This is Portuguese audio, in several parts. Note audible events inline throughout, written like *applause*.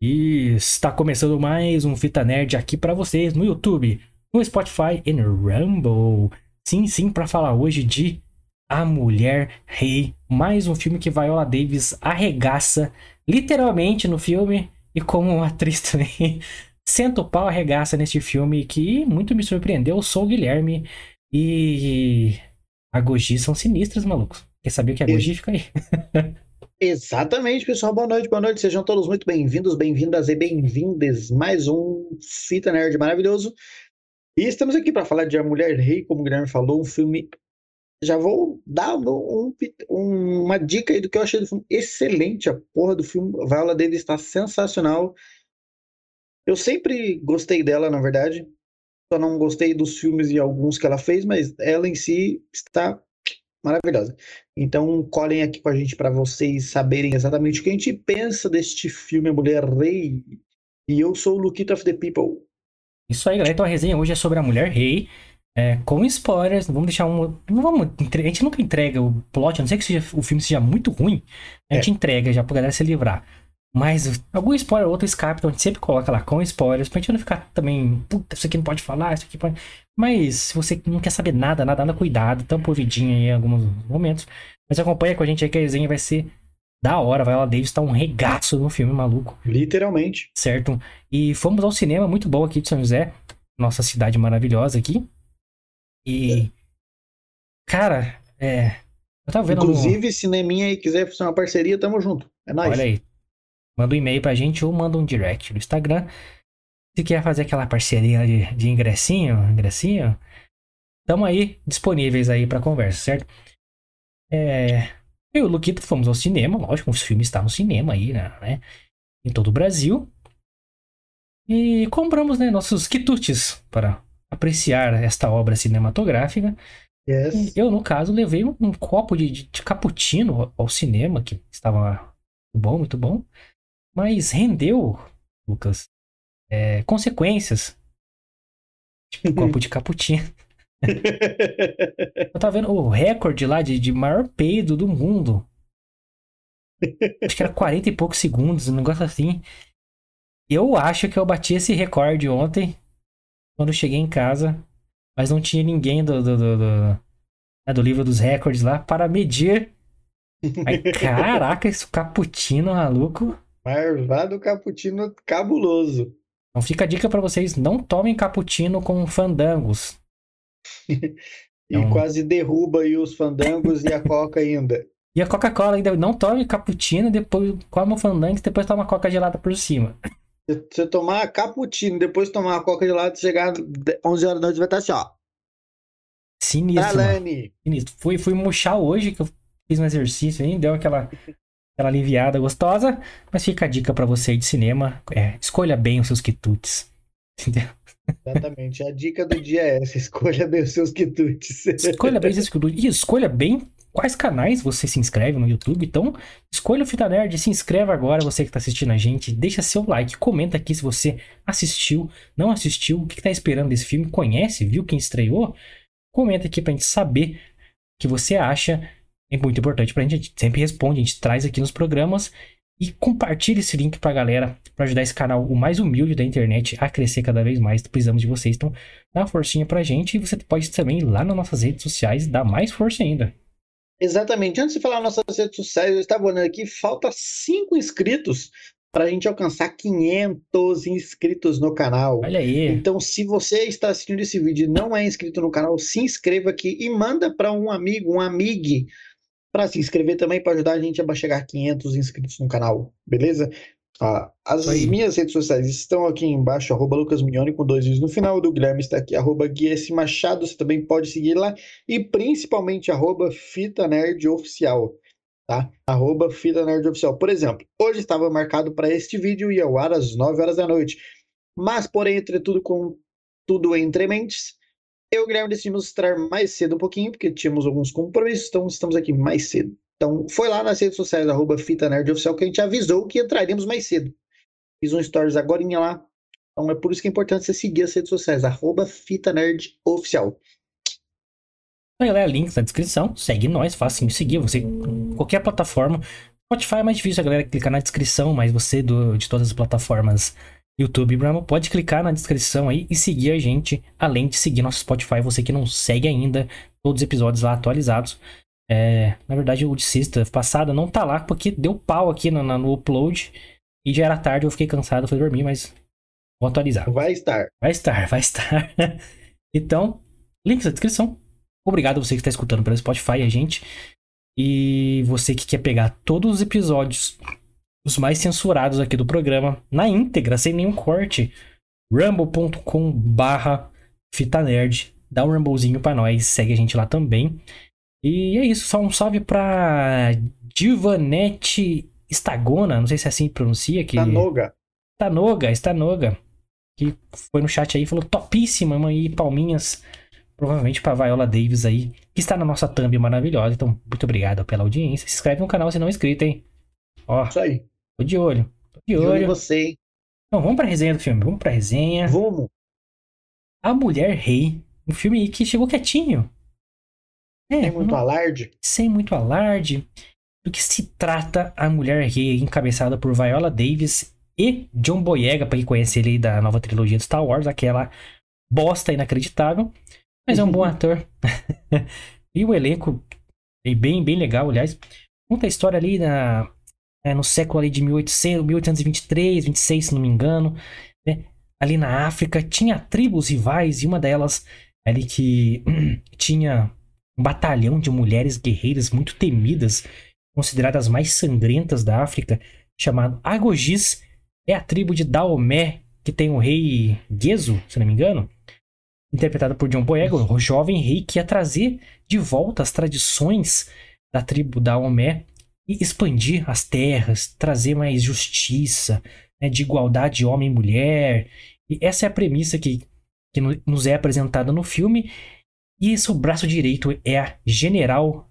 E está começando mais um Fita Nerd aqui para vocês no YouTube, no Spotify e no Rumble. Sim, sim, para falar hoje de A Mulher Rei, mais um filme que Viola Davis arregaça literalmente no filme e como *laughs* atriz também. Senta o pau arregaça neste filme que muito me surpreendeu. Eu sou o Guilherme e a Goji são sinistras, malucos. Quer saber o que é Goji? Fica aí. *laughs* Exatamente, pessoal. Boa noite, boa noite. Sejam todos muito bem-vindos, bem-vindas e bem-vindes. Mais um Fita Nerd maravilhoso. E estamos aqui para falar de A Mulher Rei, como o Guilherme falou, um filme. Já vou dar um, um, uma dica aí do que eu achei do filme. Excelente, a porra do filme. A Viola dele está sensacional. Eu sempre gostei dela, na verdade. Só não gostei dos filmes e alguns que ela fez, mas ela em si está maravilhosa. Então, colhem aqui com a gente para vocês saberem exatamente o que a gente pensa deste filme A Mulher Rei. E eu sou o Lukita of the People. Isso aí, galera. Então a resenha hoje é sobre a Mulher Rei. É, com spoilers, vamos deixar um. Não vamos, a gente nunca entrega o plot, a não ser que seja, o filme seja muito ruim, a gente é. entrega já pra galera se livrar. Mas algum spoiler, outro escape, então a gente sempre coloca lá com spoilers, pra gente não ficar também, puta, isso aqui não pode falar, isso aqui pode. Mas se você não quer saber nada, nada, nada, cuidado, tampa o vidinho aí em alguns momentos. Mas acompanha com a gente aí que a resenha vai ser da hora. Vai lá, Davis tá um regaço no filme, maluco. Literalmente. Certo. E fomos ao cinema muito bom aqui de São José, nossa cidade maravilhosa aqui. E. É. Cara, é. Eu tava vendo. Inclusive, um... cineminha aí quiser fazer uma parceria, tamo junto. É nóis. Olha aí. Manda um e-mail pra gente ou manda um direct no Instagram. Se quer fazer aquela parceria de, de ingressinho, ingressinho, tamo aí disponíveis aí para conversa, certo? É, eu e o Luquito fomos ao cinema, lógico, os filmes estão no cinema aí, né? Em todo o Brasil. E compramos, né, nossos quitutes para apreciar esta obra cinematográfica. Yes. Eu, no caso, levei um, um copo de, de, de cappuccino ao, ao cinema, que estava muito bom, muito bom. Mas rendeu, Lucas, é, consequências. Tipo, *laughs* um copo de cappuccino. eu tava vendo o recorde lá de, de maior peido do mundo. Acho que era 40 e poucos segundos, um negócio assim. Eu acho que eu bati esse recorde ontem, quando cheguei em casa, mas não tinha ninguém do, do, do, do, né, do livro dos recordes lá para medir. Aí, *laughs* caraca, esse cappuccino maluco. Marvado cappuccino cabuloso. Então fica a dica para vocês, não tomem cappuccino com fandangos. *laughs* e então... quase derruba aí os fandangos e a coca ainda. *laughs* E a Coca-Cola ainda não tome cappuccino, depois come o fandango e depois toma coca gelada por cima. Se você tomar cappuccino, depois tomar a coca gelada, chegar 11 horas da noite vai estar assim, ó. Sinistro. Sinistro. Fui, fui murchar hoje, que eu fiz um exercício aí, deu aquela aquela aliviada gostosa, mas fica a dica para você aí de cinema, é, escolha bem os seus quitutes. *laughs* Entendeu? Exatamente, a dica do dia é essa, escolha bem os seus quitutes. Escolha bem os seus quitutes e escolha bem quais canais você se inscreve no YouTube. Então, escolha o Fita Nerd, se inscreva agora, você que está assistindo a gente, deixa seu like, comenta aqui se você assistiu, não assistiu, o que está esperando desse filme, conhece, viu quem estreou? Comenta aqui pra gente saber o que você acha é muito importante pra gente, a gente sempre responde, a gente traz aqui nos programas e compartilhe esse link pra galera, para ajudar esse canal, o mais humilde da internet, a crescer cada vez mais. Precisamos de vocês, então dá uma forcinha pra gente e você pode também ir lá nas nossas redes sociais dar mais força ainda. Exatamente. Antes de falar nas nossas redes sociais, eu estava olhando aqui, falta 5 inscritos para a gente alcançar 500 inscritos no canal. Olha aí. Então, se você está assistindo esse vídeo e não é inscrito no canal, se inscreva aqui e manda para um amigo, um amigo para se inscrever também, para ajudar a gente a chegar a 500 inscritos no canal, beleza? Ah, as minhas redes sociais estão aqui embaixo, arroba Lucas Mignoni, com dois vídeos no final, do Guilherme está aqui, arroba Guiesse Machado, você também pode seguir lá, e principalmente arroba Fita Nerd Oficial, tá? Arroba Fita Nerd Oficial. Por exemplo, hoje estava marcado para este vídeo e ao ar às 9 horas da noite, mas porém, entre tudo com tudo entre mentes, eu e o Guilherme decidimos estar mais cedo um pouquinho, porque tínhamos alguns compromissos, então estamos aqui mais cedo. Então, foi lá nas redes sociais, arroba Fita Nerd Oficial, que a gente avisou que entraríamos mais cedo. Fiz um stories agora lá. Então é por isso que é importante você seguir as redes sociais, arroba Fita Nerd Oficial. Aí, galera, links na descrição. Segue nós, facinho seguir. Você, qualquer plataforma, Spotify é mais difícil a galera clicar na descrição, mas você do, de todas as plataformas YouTube Brahma pode clicar na descrição aí e seguir a gente, além de seguir nosso Spotify, você que não segue ainda, todos os episódios lá atualizados. É, na verdade, o de sexta passada não tá lá porque deu pau aqui no, no upload e já era tarde, eu fiquei cansado, fui dormir, mas vou atualizar. Vai estar. Vai estar, vai estar. *laughs* então, link na descrição. Obrigado a você que está escutando pelo Spotify a gente. E você que quer pegar todos os episódios, os mais censurados aqui do programa, na íntegra, sem nenhum corte, rumble.com barra fita nerd. Dá um rumblezinho pra nós, segue a gente lá também. E é isso, só um salve pra Divanete Stagona, não sei se é assim que pronuncia. Que... Stanoga. Stanoga, Stanoga. Que foi no chat aí e falou topíssima, mãe, palminhas provavelmente para Viola Davis aí, que está na nossa thumb maravilhosa. Então, muito obrigado pela audiência. Se inscreve no canal se não é inscrito, hein? Ó, Isso aí. Tô de olho. Tô de De olho em olho. você, hein? Então, vamos pra resenha do filme. Vamos pra resenha. Vamos. A Mulher Rei. Um filme que chegou quietinho. É, Tem muito não- alarde. sem muito alarde. Do que se trata a Mulher Rei, encabeçada por Viola Davis e John Boyega, pra quem conhece ele da nova trilogia do Star Wars, aquela bosta inacreditável. Mas é um bom ator. *laughs* e o elenco é bem, bem legal, aliás. Conta a história ali na, é, no século ali de 1800, 1823, 26, se não me engano. né? Ali na África tinha tribos rivais e uma delas ali que *clears throat* tinha um batalhão de mulheres guerreiras muito temidas, consideradas as mais sangrentas da África, chamado Agogis. É a tribo de Daomé, que tem o rei Gezo, se não me engano interpretada por John Boyega, o jovem rei que ia trazer de volta as tradições da tribo da Omé e expandir as terras, trazer mais justiça, né, de igualdade homem e mulher. E essa é a premissa que, que no- nos é apresentada no filme. E seu braço direito é a General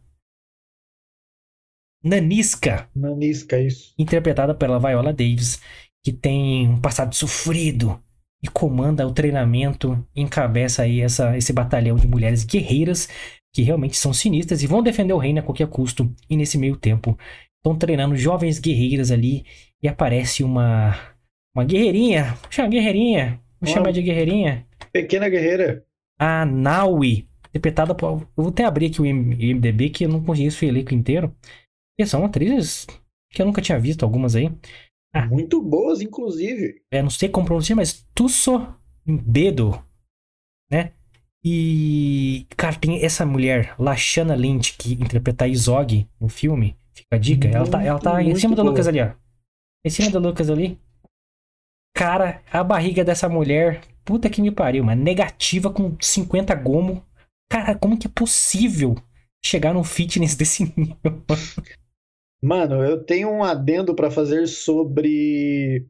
Nanisca, Nanisca, isso. interpretada pela Viola Davis, que tem um passado sofrido e comanda o treinamento, encabeça aí essa, esse batalhão de mulheres guerreiras que realmente são sinistras e vão defender o reino a qualquer custo. E nesse meio tempo, estão treinando jovens guerreiras ali e aparece uma uma guerreirinha, vou chamar guerreirinha, vou chamar de guerreirinha, Pequena guerreira. a Naui, interpretada por. Eu vou até abrir aqui o IMDB que eu não conheço o elenco inteiro. E são atrizes que eu nunca tinha visto, algumas aí. Ah. Muito boas, inclusive. é, não sei como pronunciar, mas Tusso Bedo, né? E, cara, tem essa mulher, Lashana Lynch, que interpreta a Izog no filme. Fica a dica. ela tá, ela tá em Muito, cima do muito Lucas boa. ali, ó. Em cima do Lucas ali. Cara, a barriga dessa mulher, puta que me pariu, mas negativa com 50 gomo. Cara, como que é possível chegar num fitness *laughs* desse nível? Mano, eu tenho um adendo pra fazer sobre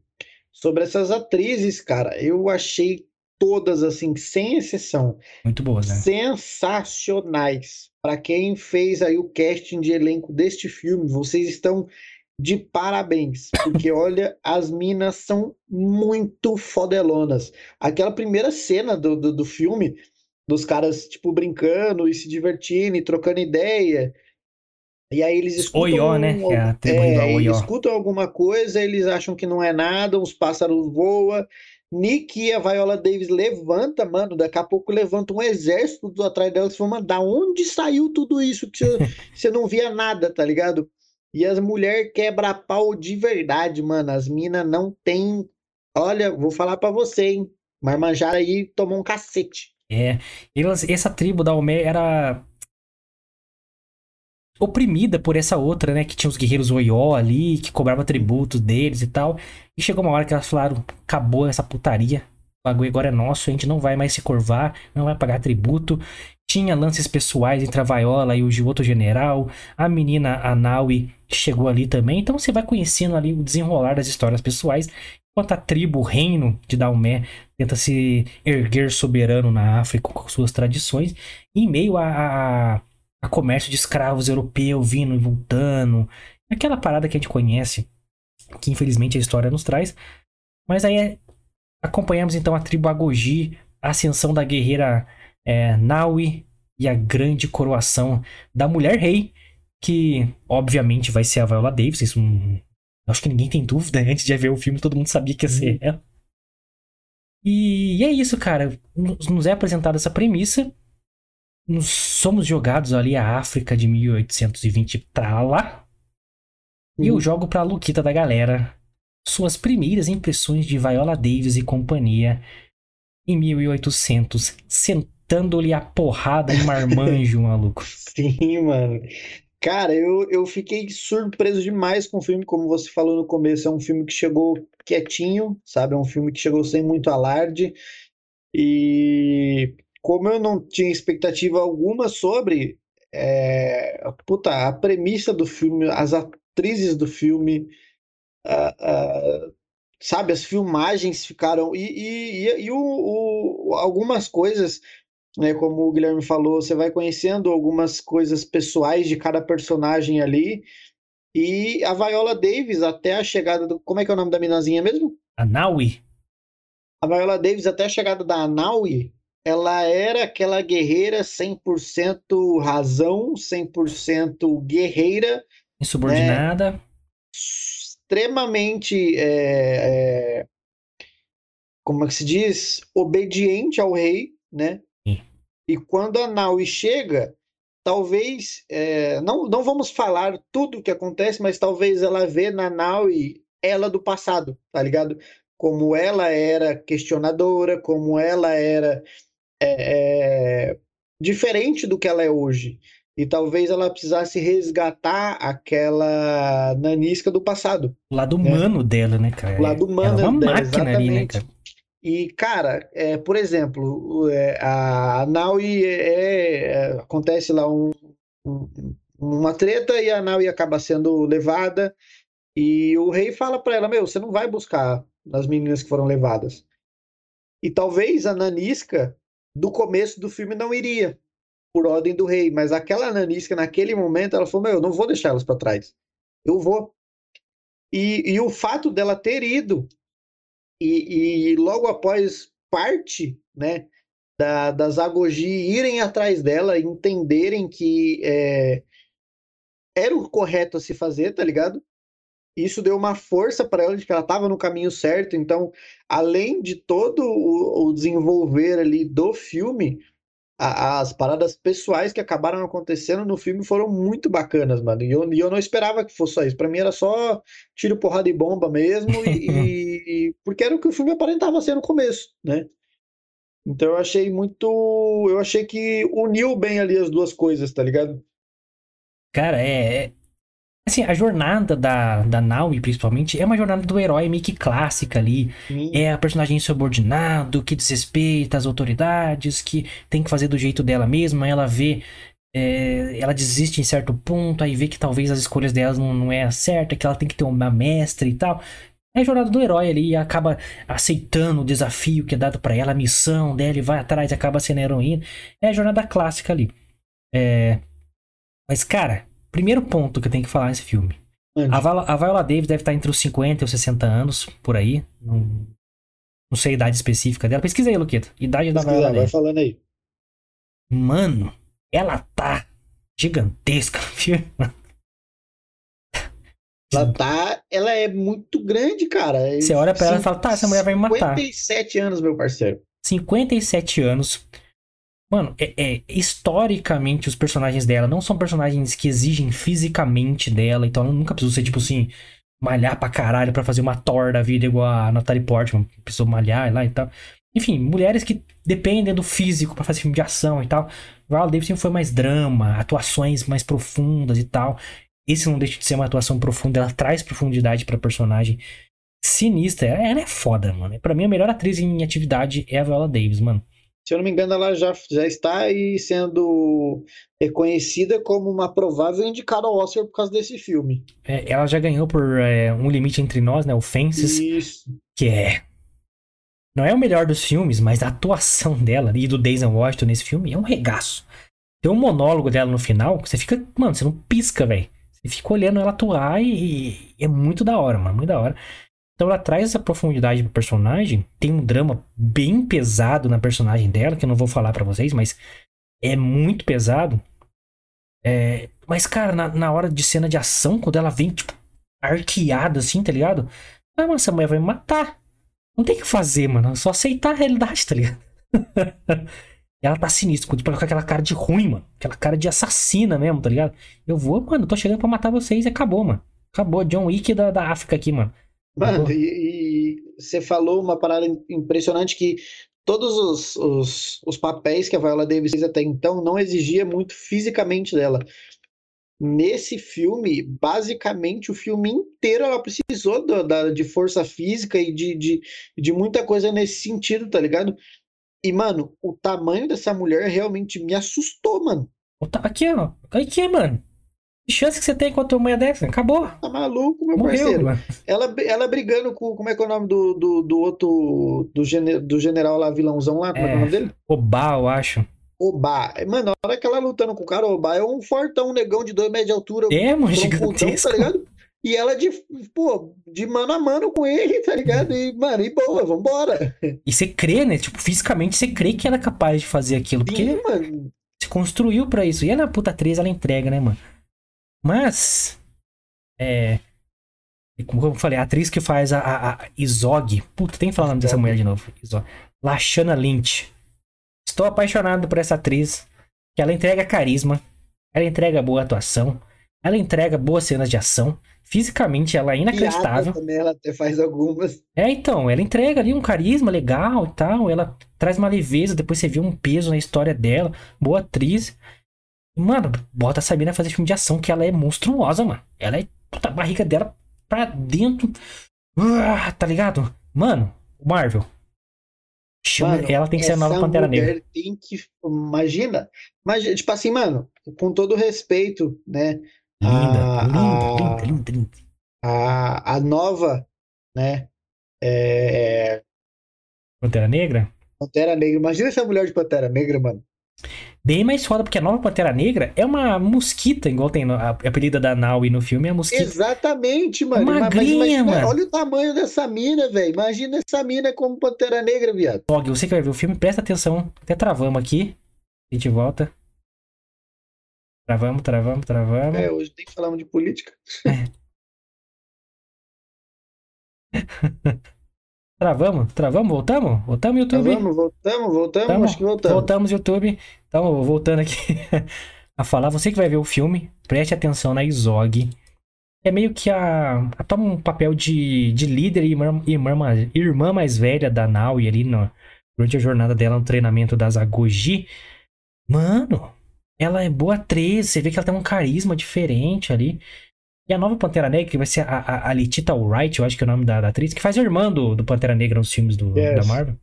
sobre essas atrizes, cara. Eu achei todas assim, sem exceção, Muito boas, né? sensacionais. Pra quem fez aí o casting de elenco deste filme, vocês estão de parabéns, porque *laughs* olha, as minas são muito fodelonas. Aquela primeira cena do, do, do filme, dos caras, tipo, brincando e se divertindo e trocando ideia. E aí eles escutam. Oió, né? um- É a tribo é, Oió. escutam alguma coisa, eles acham que não é nada, os pássaros voam. Nick e a Viola Davis levanta, mano. Daqui a pouco levanta um exército atrás delas e fala, da onde saiu tudo isso? Que você, *laughs* você não via nada, tá ligado? E as mulheres quebra pau de verdade, mano. As minas não tem. Olha, vou falar pra você, hein? Marmanjara aí tomou um cacete. É, elas, essa tribo da Omé era oprimida por essa outra, né? Que tinha os guerreiros Oió ali, que cobrava tributos deles e tal. E chegou uma hora que elas falaram: acabou essa putaria. O bagulho agora é nosso, a gente não vai mais se curvar, não vai pagar tributo. Tinha lances pessoais entre a Viola e o outro general. A menina, a Naui, chegou ali também. Então você vai conhecendo ali o desenrolar das histórias pessoais. Enquanto a tribo, o reino de Daomé, tenta se erguer soberano na África com suas tradições, em meio a, a, a comércio de escravos europeus vindo e voltando. Aquela parada que a gente conhece, que infelizmente a história nos traz. Mas aí é- acompanhamos então a tribo Agogi, a ascensão da guerreira é, Naui e a grande coroação da mulher rei, que obviamente vai ser a Viola Davis, isso acho que ninguém tem dúvida, *laughs* antes de ver o filme todo mundo sabia que ia ser ela. E, e é isso, cara, nos é apresentada essa premissa, nos somos jogados ali a África de 1820 pra lá, e eu Uhum. jogo pra Luquita da galera suas primeiras impressões de Viola Davis e companhia em 1800, sentando-lhe a porrada em marmanjo, *laughs* maluco. Sim, mano. Cara, eu, eu fiquei surpreso demais com o filme, como você falou no começo, é um filme que chegou quietinho, sabe? É um filme que chegou sem muito alarde. E como eu não tinha expectativa alguma sobre, é, puta, a premissa do filme, as atrizes do filme, a- a- sabe, as filmagens ficaram. E, e, e, e o, o- algumas coisas né? Como o Guilherme falou, você vai conhecendo algumas coisas pessoais de cada personagem ali. E a Viola Davis, até a chegada do. Como é que é o nome da minazinha mesmo? A Naui, A Viola Davis, até a chegada da Anaui, ela era aquela guerreira 100% razão, 100% guerreira, insubordinada, extremamente. é, é, como é que se diz? Obediente ao rei, né? Sim. E quando a Naui chega, talvez, é, não, não vamos falar tudo o que acontece, mas talvez ela vê na Naui ela do passado, tá ligado? Como ela era questionadora, como ela era é, é, diferente do que ela é hoje. E talvez ela precisasse resgatar aquela nanisca do passado, o lado né? humano dela, né, cara? o lado humano Ela é uma dela, máquina ali, né, exatamente. cara? E, cara, é, por exemplo, é, a Naui é, é, acontece lá um, um- uma treta e a Naui acaba sendo levada e o rei fala pra ela, meu, você não vai buscar as meninas que foram levadas. E talvez a Nanisca do começo do filme não iria, por ordem do rei, mas aquela Nanisca naquele momento ela falou, meu, eu não vou deixar elas pra trás. Eu vou. E, e o fato dela ter ido e, e logo após parte, né, da, das Agoji irem atrás dela, entenderem que é, era o correto a se fazer, tá ligado? Isso deu uma força para ela de que ela estava no caminho certo. Então, além de todo o, o desenvolver ali do filme, a- as paradas pessoais que acabaram acontecendo no filme foram muito bacanas, mano. E eu, e eu não esperava que fosse só isso. Pra mim era só tiro, porrada e bomba mesmo, e, *laughs* e- porque era o que o filme aparentava ser no começo, né? Então eu achei muito. Eu achei que uniu bem ali as duas coisas, tá ligado? Cara, é. Assim, a jornada da, da Naui, principalmente, é uma jornada do herói meio que clássica ali. Sim, É a personagem subordinado, que desrespeita as autoridades, que tem que fazer do jeito dela mesma, ela vê. é, ela desiste em certo ponto, aí vê que talvez as escolhas dela não, não é a certa, que ela tem que ter uma mestre e tal. É a jornada do herói ali, e acaba aceitando o desafio que é dado pra ela, a missão dela, e vai atrás e acaba sendo heroína. É a jornada clássica ali. É... Mas, cara, primeiro ponto que eu tenho que falar nesse filme. A Viola, a Viola Davis deve estar entre os 50 e os 60 anos, por aí. Não, não sei a idade específica dela. Pesquisa aí, Luqueta. Idade da pesquisar, Viola vai Davis. falando aí. Mano, ela tá gigantesca, viu? Ela tá. Ela é muito grande, cara. Você olha pra ela e fala, tá, essa mulher vai me matar. 57 anos, meu parceiro. 57 anos. Mano, é, é- historicamente os personagens dela não são personagens que exigem fisicamente dela, então ela nunca precisou ser, tipo assim, malhar pra caralho pra fazer uma Thor da vida igual a Natalie Portman, precisou malhar lá e tal. Enfim, mulheres que dependem do físico pra fazer filme de ação e tal. Viola Davis sempre foi mais drama, atuações mais profundas e tal. Esse não deixa de ser uma atuação profunda, ela traz profundidade pra personagem. Sinistra, ela é foda, mano. Pra mim, a melhor atriz em atividade é a Viola Davis, mano. Se eu não me engano, ela já, já está aí sendo reconhecida como uma provável indicada ao Oscar por causa desse filme. É, ela já ganhou por é, Um Limite Entre Nós, né? O Fences, Isso. que é. Não é o melhor dos filmes, mas a atuação dela e do Denzel Washington nesse filme é um regaço. Tem um monólogo dela no final que você fica. Mano, você não pisca, velho. Você fica olhando ela atuar e, e é muito da hora, mano. Muito da hora. Então ela traz essa profundidade pro personagem. Tem um drama bem pesado na personagem dela, que eu não vou falar pra vocês, mas é muito pesado. É, Mas, cara, na, na hora de cena de ação, quando ela vem, tipo, arqueada assim, tá ligado? Ah, mas essa mulher vai me matar. Não tem o que fazer, mano. É só aceitar a realidade, tá ligado? *laughs* ela tá sinistra, tipo, com aquela cara de ruim, mano. Aquela cara de assassina mesmo, tá ligado? Eu vou, mano, tô chegando pra matar vocês e acabou, mano. Acabou. John Wick da, da África aqui, mano. Mano, *laughs* e, e você falou uma parada impressionante que todos os, os, os papéis que a Viola Davis fez até então não exigia muito fisicamente dela. Nesse filme, basicamente, o filme inteiro ela precisou do, da, de força física e de, de, de muita coisa nesse sentido, tá ligado? E, mano, o tamanho dessa mulher realmente me assustou, mano. Aqui, ó. Aqui, mano. Que chance que você tem contra uma mulher dessa? Acabou. Tá maluco, meu Morreu, parceiro. mano. Ela, ela brigando com. Como é que é o nome do, do, do outro. Do, gene, do general lá, vilãozão lá? Como é, é o nome dele? Obá, eu acho. Obá. Mano, na hora que ela lutando com o cara, o Obá é um fortão, um negão de dois metros de altura. É, mano, gigantesco. Tá ligado? E ela de, pô, de mano a mano com ele, tá ligado? E, mano, e boa, vambora. E você crê, né? Tipo, fisicamente você crê que ela é capaz de fazer aquilo. Porque Sim, mano. se construiu pra isso. E ela, puta atriz, ela entrega, né, mano? Mas. É. Como eu falei, a atriz que faz a, a, a Izog. Puta, tem que falar o nome dessa mulher de novo. Izog. Lashana Lynch. Estou apaixonado por essa atriz. Que ela entrega carisma. Ela entrega boa atuação. Ela entrega boas cenas de ação. Fisicamente, ela é inacreditável. Piada também, ela até faz algumas. É, então, ela entrega ali um carisma legal e tal. Ela traz uma leveza, depois você vê um peso na história dela. Boa atriz. Mano, bota a Sabina fazer filme de ação, que ela é monstruosa, mano. Ela é. Puta, a barriga dela pra dentro. Ah, tá ligado? Mano, Marvel. Chama, Mano, ela tem que ser a nova Pantera Negra. Tem que. Imagina. Imagina, tipo assim, mano, com todo respeito, né? Linda, a- linda, a- linda, linda, linda. A, a nova, né? É, Pantera Negra? Pantera Negra. Imagina essa mulher de Pantera Negra, mano. Bem mais foda, porque a nova Pantera Negra é uma mosquita, igual tem a, apelida da Naui no filme, é a mosquita. Exatamente, mano. Mas- mas Magrinha, imagina- mano. Olha o tamanho dessa mina, velho. Imagina essa mina como Pantera Negra, viado. Dog, você que vai ver o filme, presta atenção. Até travamos aqui. A gente volta. Travamos, travamos, travamos. É, hoje tem que falar de política. *laughs* *laughs* Travamos, travamos, voltamos? Voltamos, YouTube? Tá vamos, voltamos, voltamos, Tamo. acho que voltamos. Voltamos, YouTube. Então, voltando aqui *laughs* a falar, você que vai ver o filme, preste atenção na Izog. É meio que a. a toma um papel de, de líder e irmã, irmã, mais- irmã mais velha da Naui ali no, durante a jornada dela no treinamento das Agoji. Mano, ela é boa atriz, você vê que ela tem um carisma diferente ali. E a nova Pantera Negra, que vai ser a, a, a Letita Wright, eu acho que é o nome da, da atriz, que faz a irmã do, do Pantera Negra nos filmes do, Yes. da Marvel.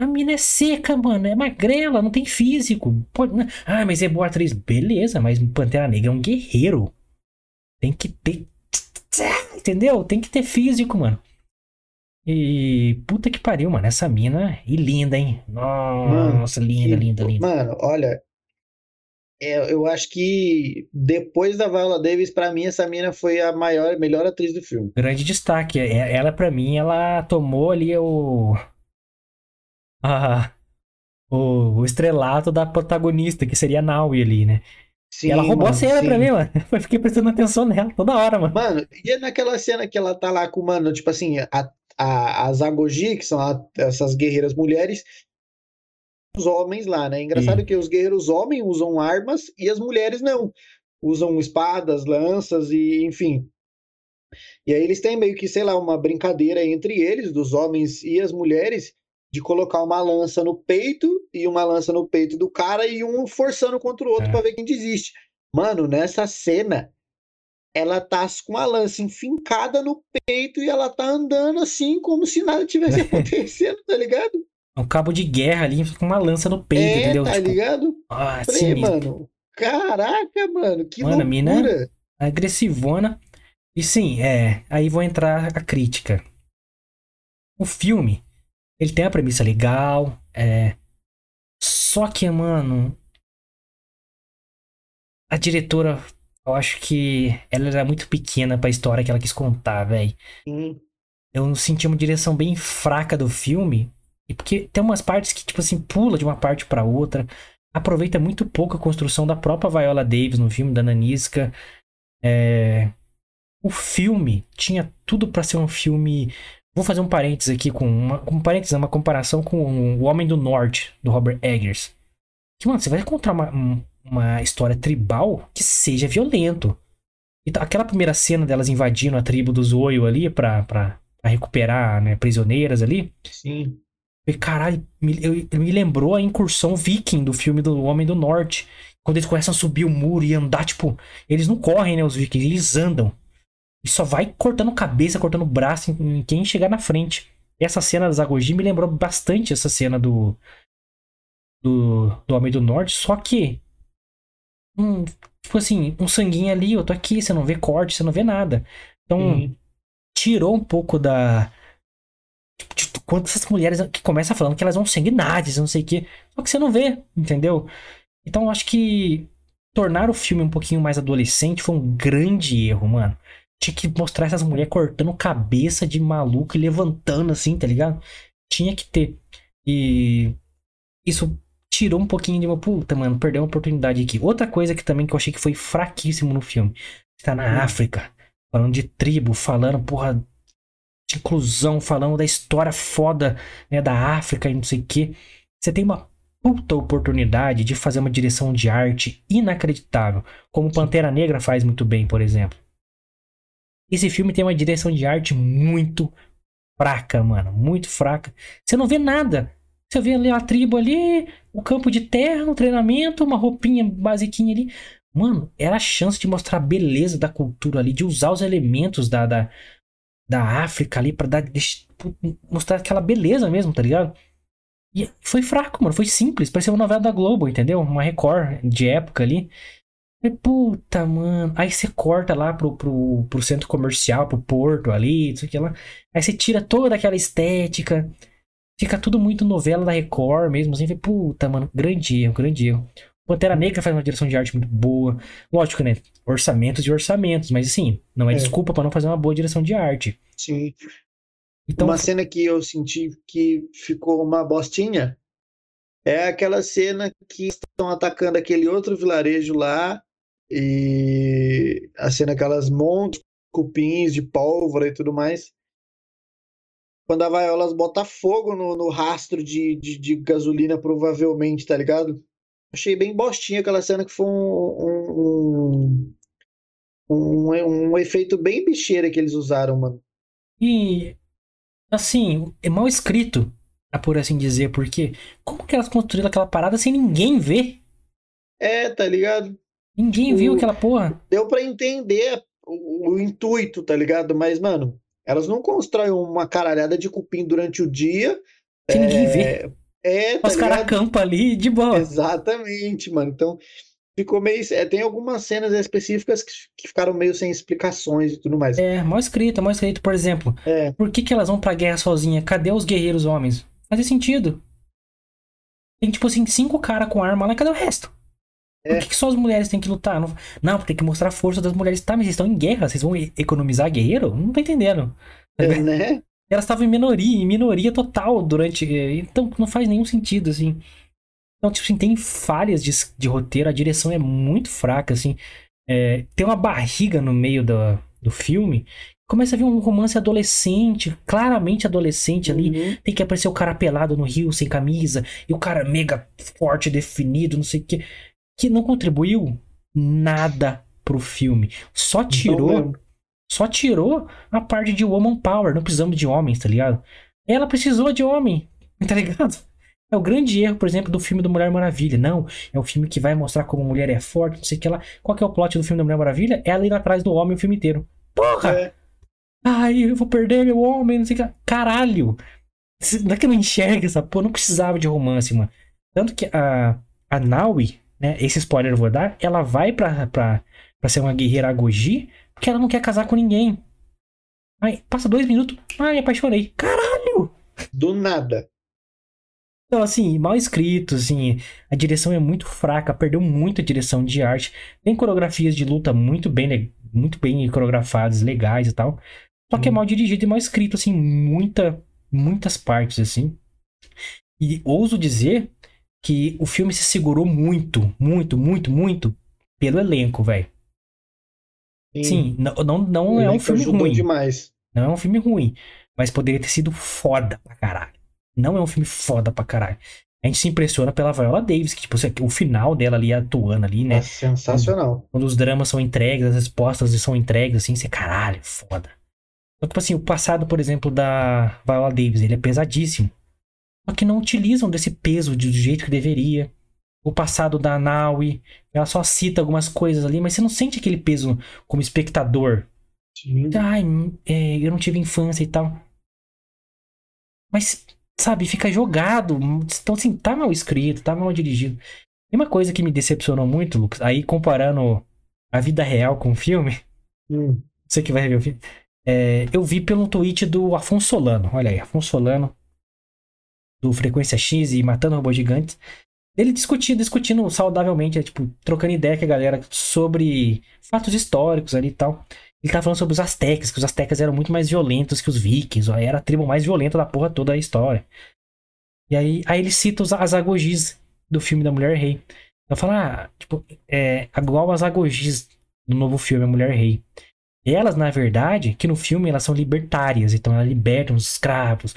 A mina é seca, mano. É magrela, não tem físico. Pode... né? Ah, mas é boa atriz. Beleza, mas Pantera Negra é um guerreiro. Tem que ter. Entendeu? Tem que ter físico, mano. E. Puta que pariu, mano. Essa mina. E linda, hein? Nossa, linda, Que- linda, linda. Mano, olha, é, eu acho que depois da Viola Davis, pra mim, essa mina foi a maior, melhor atriz do filme. Grande destaque. É- Ela, pra mim, ela tomou ali o. Ah, o, o estrelato da protagonista, que seria a Naui ali, né? Sim, ela roubou a mano, cena pra sim. mim, mano. *laughs* Eu fiquei prestando atenção nela toda hora, mano. Mano, e é naquela cena que ela tá lá com, mano, tipo assim, a, a, as Agoji, que são a- essas guerreiras mulheres, os homens lá, né? Engraçado Sim. que os guerreiros homens usam armas e as mulheres não. Usam espadas, lanças e, enfim. E aí eles têm meio que, sei lá, uma brincadeira entre eles, dos homens e as mulheres, de colocar uma lança no peito e uma lança no peito do cara e um forçando contra o outro É. pra ver quem desiste. Mano, nessa cena, ela tá com a lança enfincada no peito e ela tá andando assim, como se nada tivesse *laughs* acontecendo, tá ligado? Um cabo de guerra ali com uma lança no peito, é, entendeu? tá Tipo, ligado? ah, Falei, sinistro. mano, caraca, mano, que Mano, a mina- loucura. agressivona. E sim, é, aí vou entrar a crítica. O filme, ele tem a premissa legal, é. Só que, mano, a diretora, eu acho que ela era muito pequena pra história que ela quis contar, velho. Sim. Eu senti uma direção bem fraca do filme. E porque tem umas partes que, tipo assim, pula de uma parte pra outra. aproveita muito pouco a construção da própria Viola Davis no filme, da Nanisca. É... O filme tinha tudo para ser um filme. Vou fazer um parênteses aqui com uma, um parênteses, uma comparação com O Homem do Norte, do Robert Eggers. Que, mano, você vai encontrar uma, uma história tribal que seja violento. Então, aquela primeira cena delas invadindo a tribo do Zoio ali pra, pra, pra recuperar né, prisioneiras ali. Sim. E, caralho, me, eu, me lembrou a incursão viking do filme do Homem do Norte. Quando eles começam a subir o muro e andar, tipo. Eles não correm, né, os vikings, eles andam. E só vai cortando cabeça, cortando braço em, em quem chegar na frente. Essa cena da Zagoji me lembrou bastante essa cena do, do, do Homem do Norte, só que. Um, tipo assim, um sanguinho ali, eu tô aqui, você não vê corte, você não vê nada. Então, uhum. tirou um pouco da Quando essas mulheres que começam falando que elas vão sanguinárias, não sei o quê. Só que você não vê, entendeu? Então eu acho que tornar o filme um pouquinho mais adolescente foi um grande erro, mano. Tinha que mostrar essas mulheres cortando cabeça de maluco e levantando assim, tá ligado? Tinha que ter. E isso tirou um pouquinho de uma puta, mano, perdeu uma oportunidade aqui. Outra coisa que também que eu achei que foi fraquíssimo no filme. Está na hum. África, falando de tribo, falando, porra, de inclusão, falando da história foda né, da África e não sei o que. Você tem uma puta oportunidade de fazer uma direção de arte inacreditável, como Pantera Negra faz muito bem, por exemplo. Esse filme tem uma direção de arte muito fraca, mano, muito fraca. Você não vê nada. Você vê ali a tribo ali, o campo de terra, o treinamento, uma roupinha basiquinha ali. Mano, era a chance de mostrar a beleza da cultura ali, de usar os elementos da, da, da África ali para dar mostrar aquela beleza mesmo, tá ligado? E foi fraco, mano, foi simples, parecia uma novela da Globo, entendeu? Uma Record de época ali. E, puta, mano. Aí você corta lá pro, pro, pro centro comercial, pro porto ali, isso aqui lá. Aí você tira toda aquela estética. Fica tudo muito novela da Record mesmo, assim. Puta, mano, grande erro, grande erro. Pantera Negra faz uma direção de arte muito boa. Lógico, né? Orçamentos e orçamentos, mas assim, não é, é. desculpa para não fazer uma boa direção de arte. Sim. Então, uma cena que eu senti que ficou uma bostinha é aquela cena que estão atacando aquele outro vilarejo lá e a cena aquelas montes cupins de pólvora e tudo mais. Quando a Vaiolas bota fogo no, no rastro de, de, de gasolina, provavelmente, tá ligado? Achei bem bostinha aquela cena que foi um, um, um, um, efeito bem bicheira que eles usaram, mano. E, assim, é mal escrito, por assim dizer, porque como que elas construíram aquela parada sem ninguém ver? É, tá ligado? Ninguém viu aquela porra. Deu para entender o, o, intuito, tá ligado? Mas, mano, elas não constroem uma caralhada de cupim durante o dia. Que é, ninguém vê. É, tá Os caras acampam ali de boa. Exatamente, mano. Então, ficou meio. É, tem algumas cenas específicas que, que, ficaram meio sem explicações e tudo mais. É, mal escrito, mal escrito. Por exemplo, é. por que, que elas vão pra guerra sozinha? Cadê os guerreiros homens? Faz sentido. Tem, tipo assim, cinco caras com arma lá, cadê o resto? É. Por que, que, só as mulheres têm que lutar? Não, não, tem que mostrar a força das mulheres. Tá, mas vocês estão em guerra, vocês vão economizar guerreiro? Não tô entendendo. É, né? Elas estavam em minoria, em minoria total durante. Então não faz nenhum sentido, assim. Então, tipo assim, tem falhas de, de roteiro, a direção é muito fraca, assim. É, tem uma barriga no meio do, do filme. Começa a ver um romance adolescente, claramente adolescente ali. Uhum. Tem que aparecer o cara pelado no rio, sem camisa, e o cara mega forte, definido, não sei o que. Que não contribuiu nada pro filme. Só tirou só tirou a parte de woman power. Não precisamos de homens, tá ligado? Ela precisou de homem, *laughs* tá ligado? É o grande erro, por exemplo, do filme do Mulher Maravilha. Não, é um filme que vai mostrar como a mulher é forte, não sei o que lá. Qual que é o plot do filme da Mulher Maravilha? Ela ir atrás do homem o filme inteiro. Porra! É. Ai, eu vou perder meu homem, não sei o que. Caralho! Não é que eu não enxerga essa porra, não precisava de romance, mano. Tanto que a, a Naui, né, esse spoiler eu vou dar, ela vai pra, pra, pra ser uma guerreira Agoji, porque ela não quer casar com ninguém. Aí, passa dois minutos. Ai, me apaixonei. Caralho! Do nada. Então, assim, mal escrito, assim, a direção é muito fraca, perdeu muito a direção de arte. Tem coreografias de luta muito bem, muito bem coreografadas, legais e tal. Só que hum. é mal dirigido e mal escrito, assim, muita, muitas partes, assim. E ouso dizer que o filme se segurou muito, muito, muito, muito pelo elenco, velho. Sim, não, não, não é um filme ruim. demais. Não é um filme ruim. Mas poderia ter sido foda pra caralho. Não é um filme foda pra caralho. A gente se impressiona pela Viola Davis, que, tipo, o final dela ali atuando ali, né? É sensacional. Quando os dramas são entregues, as respostas são entregues, assim, você, caralho, foda. Então, tipo assim, o passado, por exemplo, da Viola Davis, ele é pesadíssimo. Só que não utilizam desse peso do jeito que deveria. O passado da Naui, ela só cita algumas coisas ali, mas você não sente aquele peso como espectador. Sim. Ai, é, eu não tive infância e tal. Mas, sabe, fica jogado. Então, assim, tá mal escrito, tá mal dirigido. E uma coisa que me decepcionou muito, Lucas, aí comparando a vida real com o filme, Hum. você que vai rever o filme, é, eu vi pelo tweet do Afonso Solano. Olha aí, Afonso Solano, do Frequência X e Matando Robôs Gigantes. Ele discutindo, discutindo saudavelmente, é, tipo, trocando ideia com a galera sobre fatos históricos ali e tal. Ele tá falando sobre os astecas, que os astecas eram muito mais violentos que os vikings, ó, era a tribo mais violenta da porra toda da história. E aí, aí ele cita os Azagogis do filme da Mulher Rei. Eu falo, ah, tipo, é igual as Azagogis do novo filme A Mulher Rei. Elas, na verdade, que no filme elas são libertárias, então elas libertam os escravos.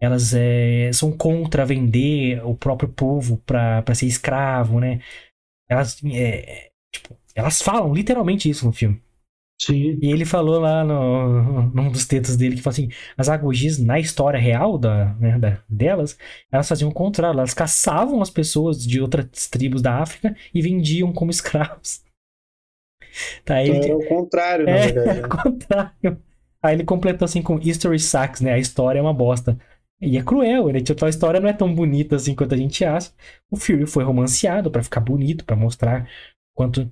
Elas é, são contra vender o próprio povo pra ser escravo, né? Elas, é, tipo, elas falam literalmente isso no filme. Sim. E ele falou lá no, num dos textos dele que falou assim: as agogis, na história real da, né, da- delas, elas faziam o contrário, elas caçavam as pessoas de outras tribos da África e vendiam como escravos. *laughs* Tá, Então ele, era o contrário, na é, verdade. ao *laughs* né? contrário. Aí ele completou assim com History Sucks, né? A história é uma bosta. E é cruel, né? Tipo, a história não é tão bonita assim quanto a gente acha. O filme foi romanceado pra ficar bonito, pra mostrar quanto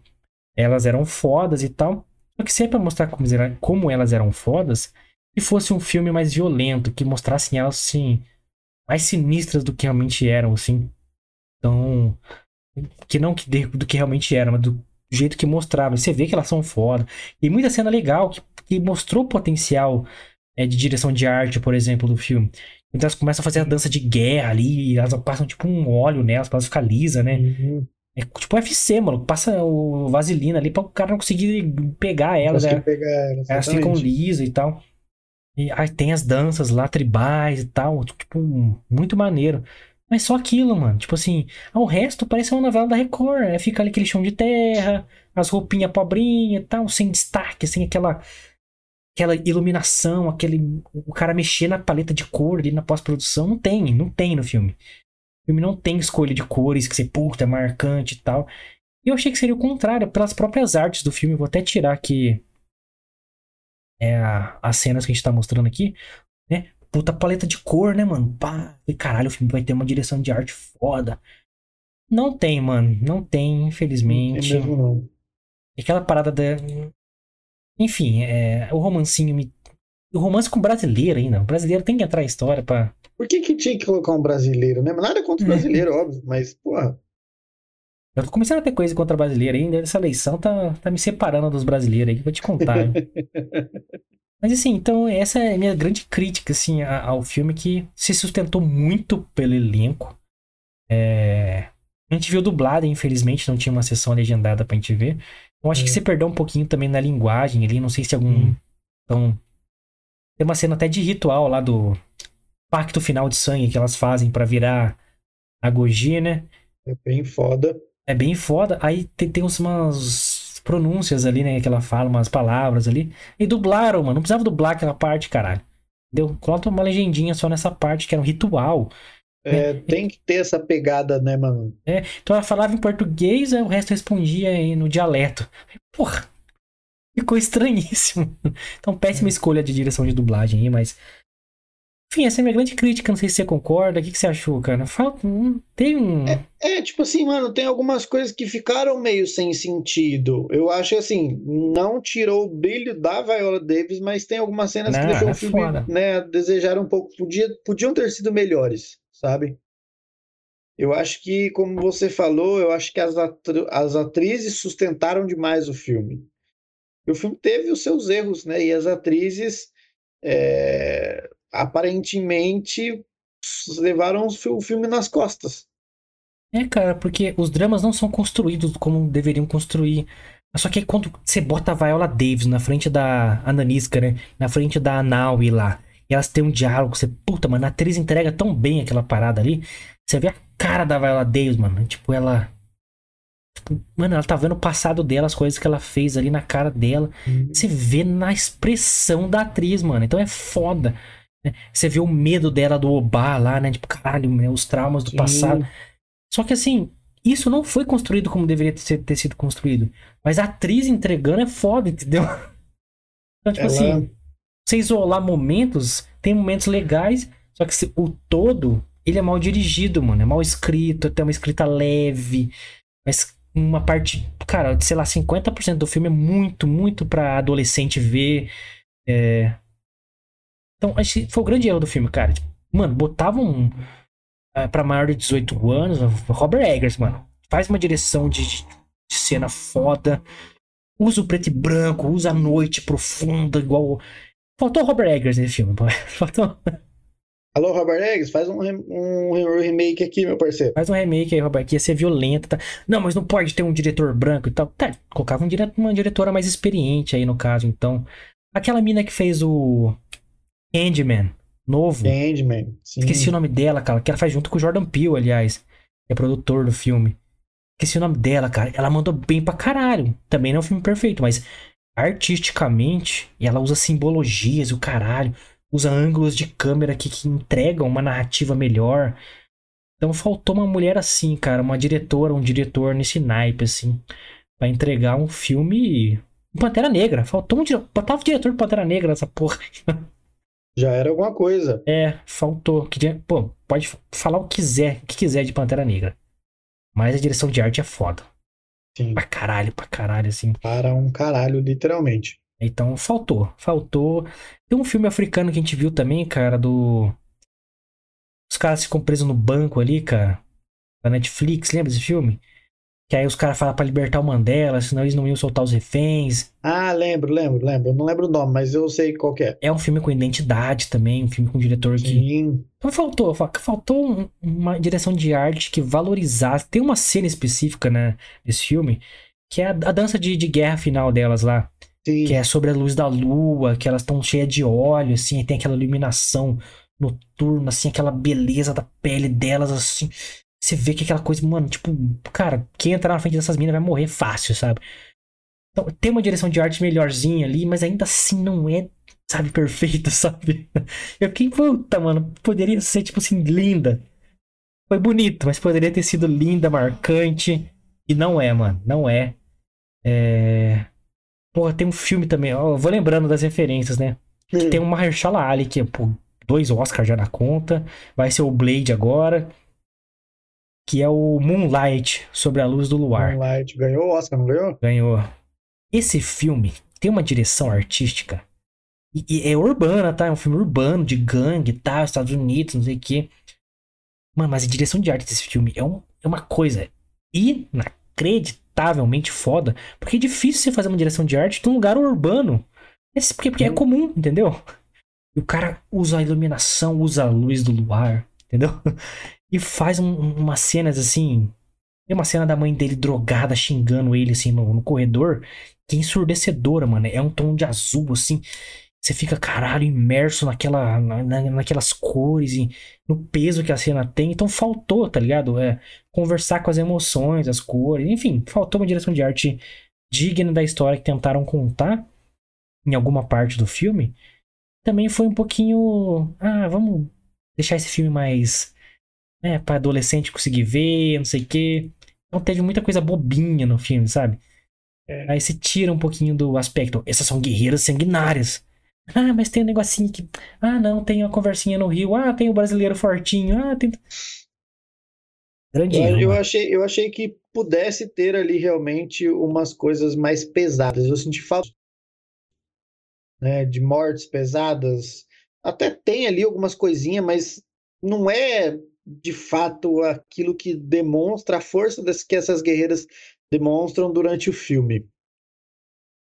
elas eram fodas e tal. Só que se é pra mostrar como, como elas eram fodas, que fosse um filme mais violento, que mostrassem elas assim, mais sinistras do que realmente eram, assim. Então, que não que de- do que realmente eram, mas do jeito que mostrava. Você vê que elas são foda. E muita cena legal que, que mostrou o potencial é, de direção de arte, por exemplo, do filme. Então elas começam a fazer a dança de guerra ali, elas passam tipo um óleo nelas pra elas ficar lisa, né? Uhum. É tipo UFC, mano. Passa o vaselina ali pra o cara não conseguir pegar elas. Né? pegar elas. Elas ficam lisas e tal. E aí tem as danças lá, tribais e tal. Tipo, muito maneiro. Mas só aquilo, mano. Tipo assim, o resto parece uma novela da Record. Aí fica ali aquele chão de terra, as roupinhas pobrinhas e tal, sem destaque, sem aquela aquela iluminação, aquele o cara mexer na paleta de cor ali na pós-produção. Não tem, não tem no filme. O filme não tem escolha de cores que você, puta, é marcante e tal. E eu achei que seria o contrário, pelas próprias artes do filme. Vou até tirar aqui é, as cenas que a gente tá mostrando aqui, né? Puta paleta de cor, né, mano? Pá, e caralho, o filme vai ter uma direção de arte foda. Não tem, mano. Não tem, infelizmente. tem mesmo não. Aquela parada da. Enfim, é, o romancinho me. O romance com brasileiro ainda. O brasileiro tem que entrar em história pra. Por que que tinha que colocar um brasileiro, né? Nada contra o brasileiro, óbvio, mas, porra, Eu tô começando a ter coisa contra brasileiro ainda. Essa eleição tá, tá me separando dos brasileiros aí, vou te contar. *laughs* Mas assim, então essa é a minha grande crítica assim, a- ao filme que se sustentou muito pelo elenco. É, A gente viu dublado, infelizmente, não tinha uma sessão legendada pra gente ver. Eu acho que se perdeu um pouquinho também na linguagem ali, não sei se algum. Hum. Então, tem uma cena até de ritual lá do pacto final de sangue que elas fazem pra virar a Goji, né? é bem foda. É bem foda. Aí tem, tem umas pronúncias ali, né? Que ela fala, umas palavras ali. E dublaram, mano. Não precisava dublar aquela parte, caralho. Entendeu? Coloca uma legendinha só nessa parte, que era um ritual. É, tem que ter essa pegada, né, mano? Então ela falava em português, aí o resto respondia aí no dialeto. Porra! Ficou estranhíssimo. *laughs* Então, péssima escolha de direção de dublagem aí, mas. Enfim, essa é a minha grande crítica. Não sei se você concorda. O que, que você achou, cara? Falta. hum, Tem um. É, tipo assim, mano, tem algumas coisas que ficaram meio sem sentido. Eu acho assim, não tirou o brilho da Viola Davis, mas tem algumas cenas que Não, deixou é o filme, foda. né, a desejar um pouco. Podia, podiam ter sido melhores, sabe? Eu acho que, como você falou, eu acho que as, as atrizes sustentaram demais o filme. E o filme teve os seus erros, né? E as atrizes, é, aparentemente, levaram o fi- o filme nas costas. É, cara, porque os dramas não são construídos como deveriam construir. Só que quando você bota a Viola Davis na frente da Ananiska, né? Na frente da Naui lá. E elas têm um diálogo, você, puta, mano, a atriz entrega tão bem aquela parada ali. Você vê a cara da Viola Davis, mano. Tipo, ela. Tipo, mano, ela tá vendo o passado dela, as coisas que ela fez ali na cara dela. Uhum. Você vê na expressão da atriz, mano. Então é foda. né? Você vê o medo dela do Obá lá, né? Tipo, caralho, né? os traumas do passado. Só que assim, isso não foi construído como deveria ter, ter sido construído. Mas a atriz entregando é foda, entendeu? *laughs* Então, tipo Ela- assim, você isolar momentos, tem momentos legais, só que se- o todo, ele é mal dirigido, mano. É mal escrito, tem uma escrita leve. Mas uma parte, cara, sei lá, 50% do filme é muito, muito pra adolescente ver. É... Então, que foi o grande erro do filme, cara. Tipo, mano, botavam um, ah, pra maior de 18 anos, Robert Eggers, mano. Faz uma direção de, de cena foda. Usa o preto e branco, usa a noite profunda, igual. Faltou o Robert Eggers nesse filme, pô. *laughs* Faltou. Alô, Robert Eggs, faz um, um remake aqui, meu parceiro. Faz um remake aí, Robert, que ia ser violento, tá? Não, mas não pode ter um diretor branco e tal. Tá, colocava um dire... uma diretora mais experiente aí no caso, então. Aquela mina que fez o Candyman, novo. Candyman. Sim. Esqueci o nome dela, cara. Que ela faz junto com o Jordan Peele, aliás. Que é produtor do filme. Esqueci o nome dela, cara. Ela mandou bem pra caralho. Também não é um filme perfeito, mas artisticamente, e ela usa simbologias o caralho. Usa ângulos de câmera que, que entregam uma narrativa melhor. Então faltou uma mulher assim, cara. Uma diretora, um diretor nesse naipe, assim. Pra entregar um filme. Pantera Negra. Faltou um diretor. Botava o diretor do Pantera Negra nessa porra. *laughs* Já era alguma coisa. É, faltou. Pô, pode falar o que quiser, o que quiser de Pantera Negra. Mas a direção de arte é foda. Sim. Pra caralho, pra caralho, assim. Para um caralho, literalmente. Então faltou, faltou. Tem um filme africano que a gente viu também, cara, do. Os caras ficam presos no banco ali, cara. Da Netflix, lembra desse filme? Que aí os caras falam pra libertar o Mandela, senão eles não iam soltar os reféns. Ah, lembro, lembro, lembro. Eu não lembro o nome, mas eu sei qual que é. É um filme com identidade também, um filme com diretor que. Sim. Então faltou, fa- faltou um- uma direção de arte que valorizasse. Tem uma cena específica, né, desse filme, que é a, a dança de, de guerra final delas lá. Sim. Que é sobre a luz da lua, que elas estão cheias de óleo, assim, e tem aquela iluminação noturna, assim, aquela beleza da pele delas, assim. Você vê que aquela coisa, mano, tipo, cara, quem entrar na frente dessas minas vai morrer fácil, sabe? Então, tem uma direção de arte melhorzinha ali, mas ainda assim não é, sabe, perfeita, *laughs* sabe? Eu fiquei, puta, mano, poderia ser, tipo assim, linda. Foi bonito, mas poderia ter sido linda, marcante. E não é, mano, não é. É. Porra, tem um filme também, ó, eu vou lembrando das referências, né? Hum. Tem o Mahershala Ali, que é, pô, dois Oscars já na conta. Vai ser o Blade agora. Que é o Moonlight, sobre a luz do luar. Moonlight ganhou o Oscar, não ganhou? Ganhou. Esse filme tem uma direção artística. E, e é urbana, tá? É um filme urbano, de gangue, tá? Estados Unidos, não sei o quê. Mano, mas a direção de arte desse filme é, um- é uma coisa inacreditavelmente foda. Porque é difícil você fazer uma direção de arte num lugar urbano. Esse- porque, porque é comum, entendeu? E o cara usa a iluminação, usa a luz do luar, entendeu? *laughs* E faz um- um- umas cenas assim. Tem uma cena da mãe dele drogada xingando ele assim no, no corredor. Que é ensurdecedora, mano. É um tom de azul, assim. Você fica, caralho, imerso naquela, na- na- naquelas cores e no peso que a cena tem. Então faltou, tá ligado? É, conversar com as emoções, as cores. Enfim, faltou uma direção de arte digna da história que tentaram contar em alguma parte do filme. Também foi um pouquinho. Ah, vamos deixar esse filme mais. Né, pra adolescente conseguir ver, não sei o quê. Então teve muita coisa bobinha no filme, sabe? É. Aí você tira um pouquinho do aspecto. Essas são guerreiras sanguinárias. Ah, mas tem um negocinho que. Ah, não, tem uma conversinha no Rio. Ah, tem o brasileiro fortinho. Ah, tem. *laughs* Grande Eu, eu achei, eu achei que pudesse ter ali realmente umas coisas mais pesadas. Eu senti falta né, de mortes pesadas. Até tem ali algumas coisinhas, mas não é de fato aquilo que demonstra a força das, que essas guerreiras demonstram durante o filme.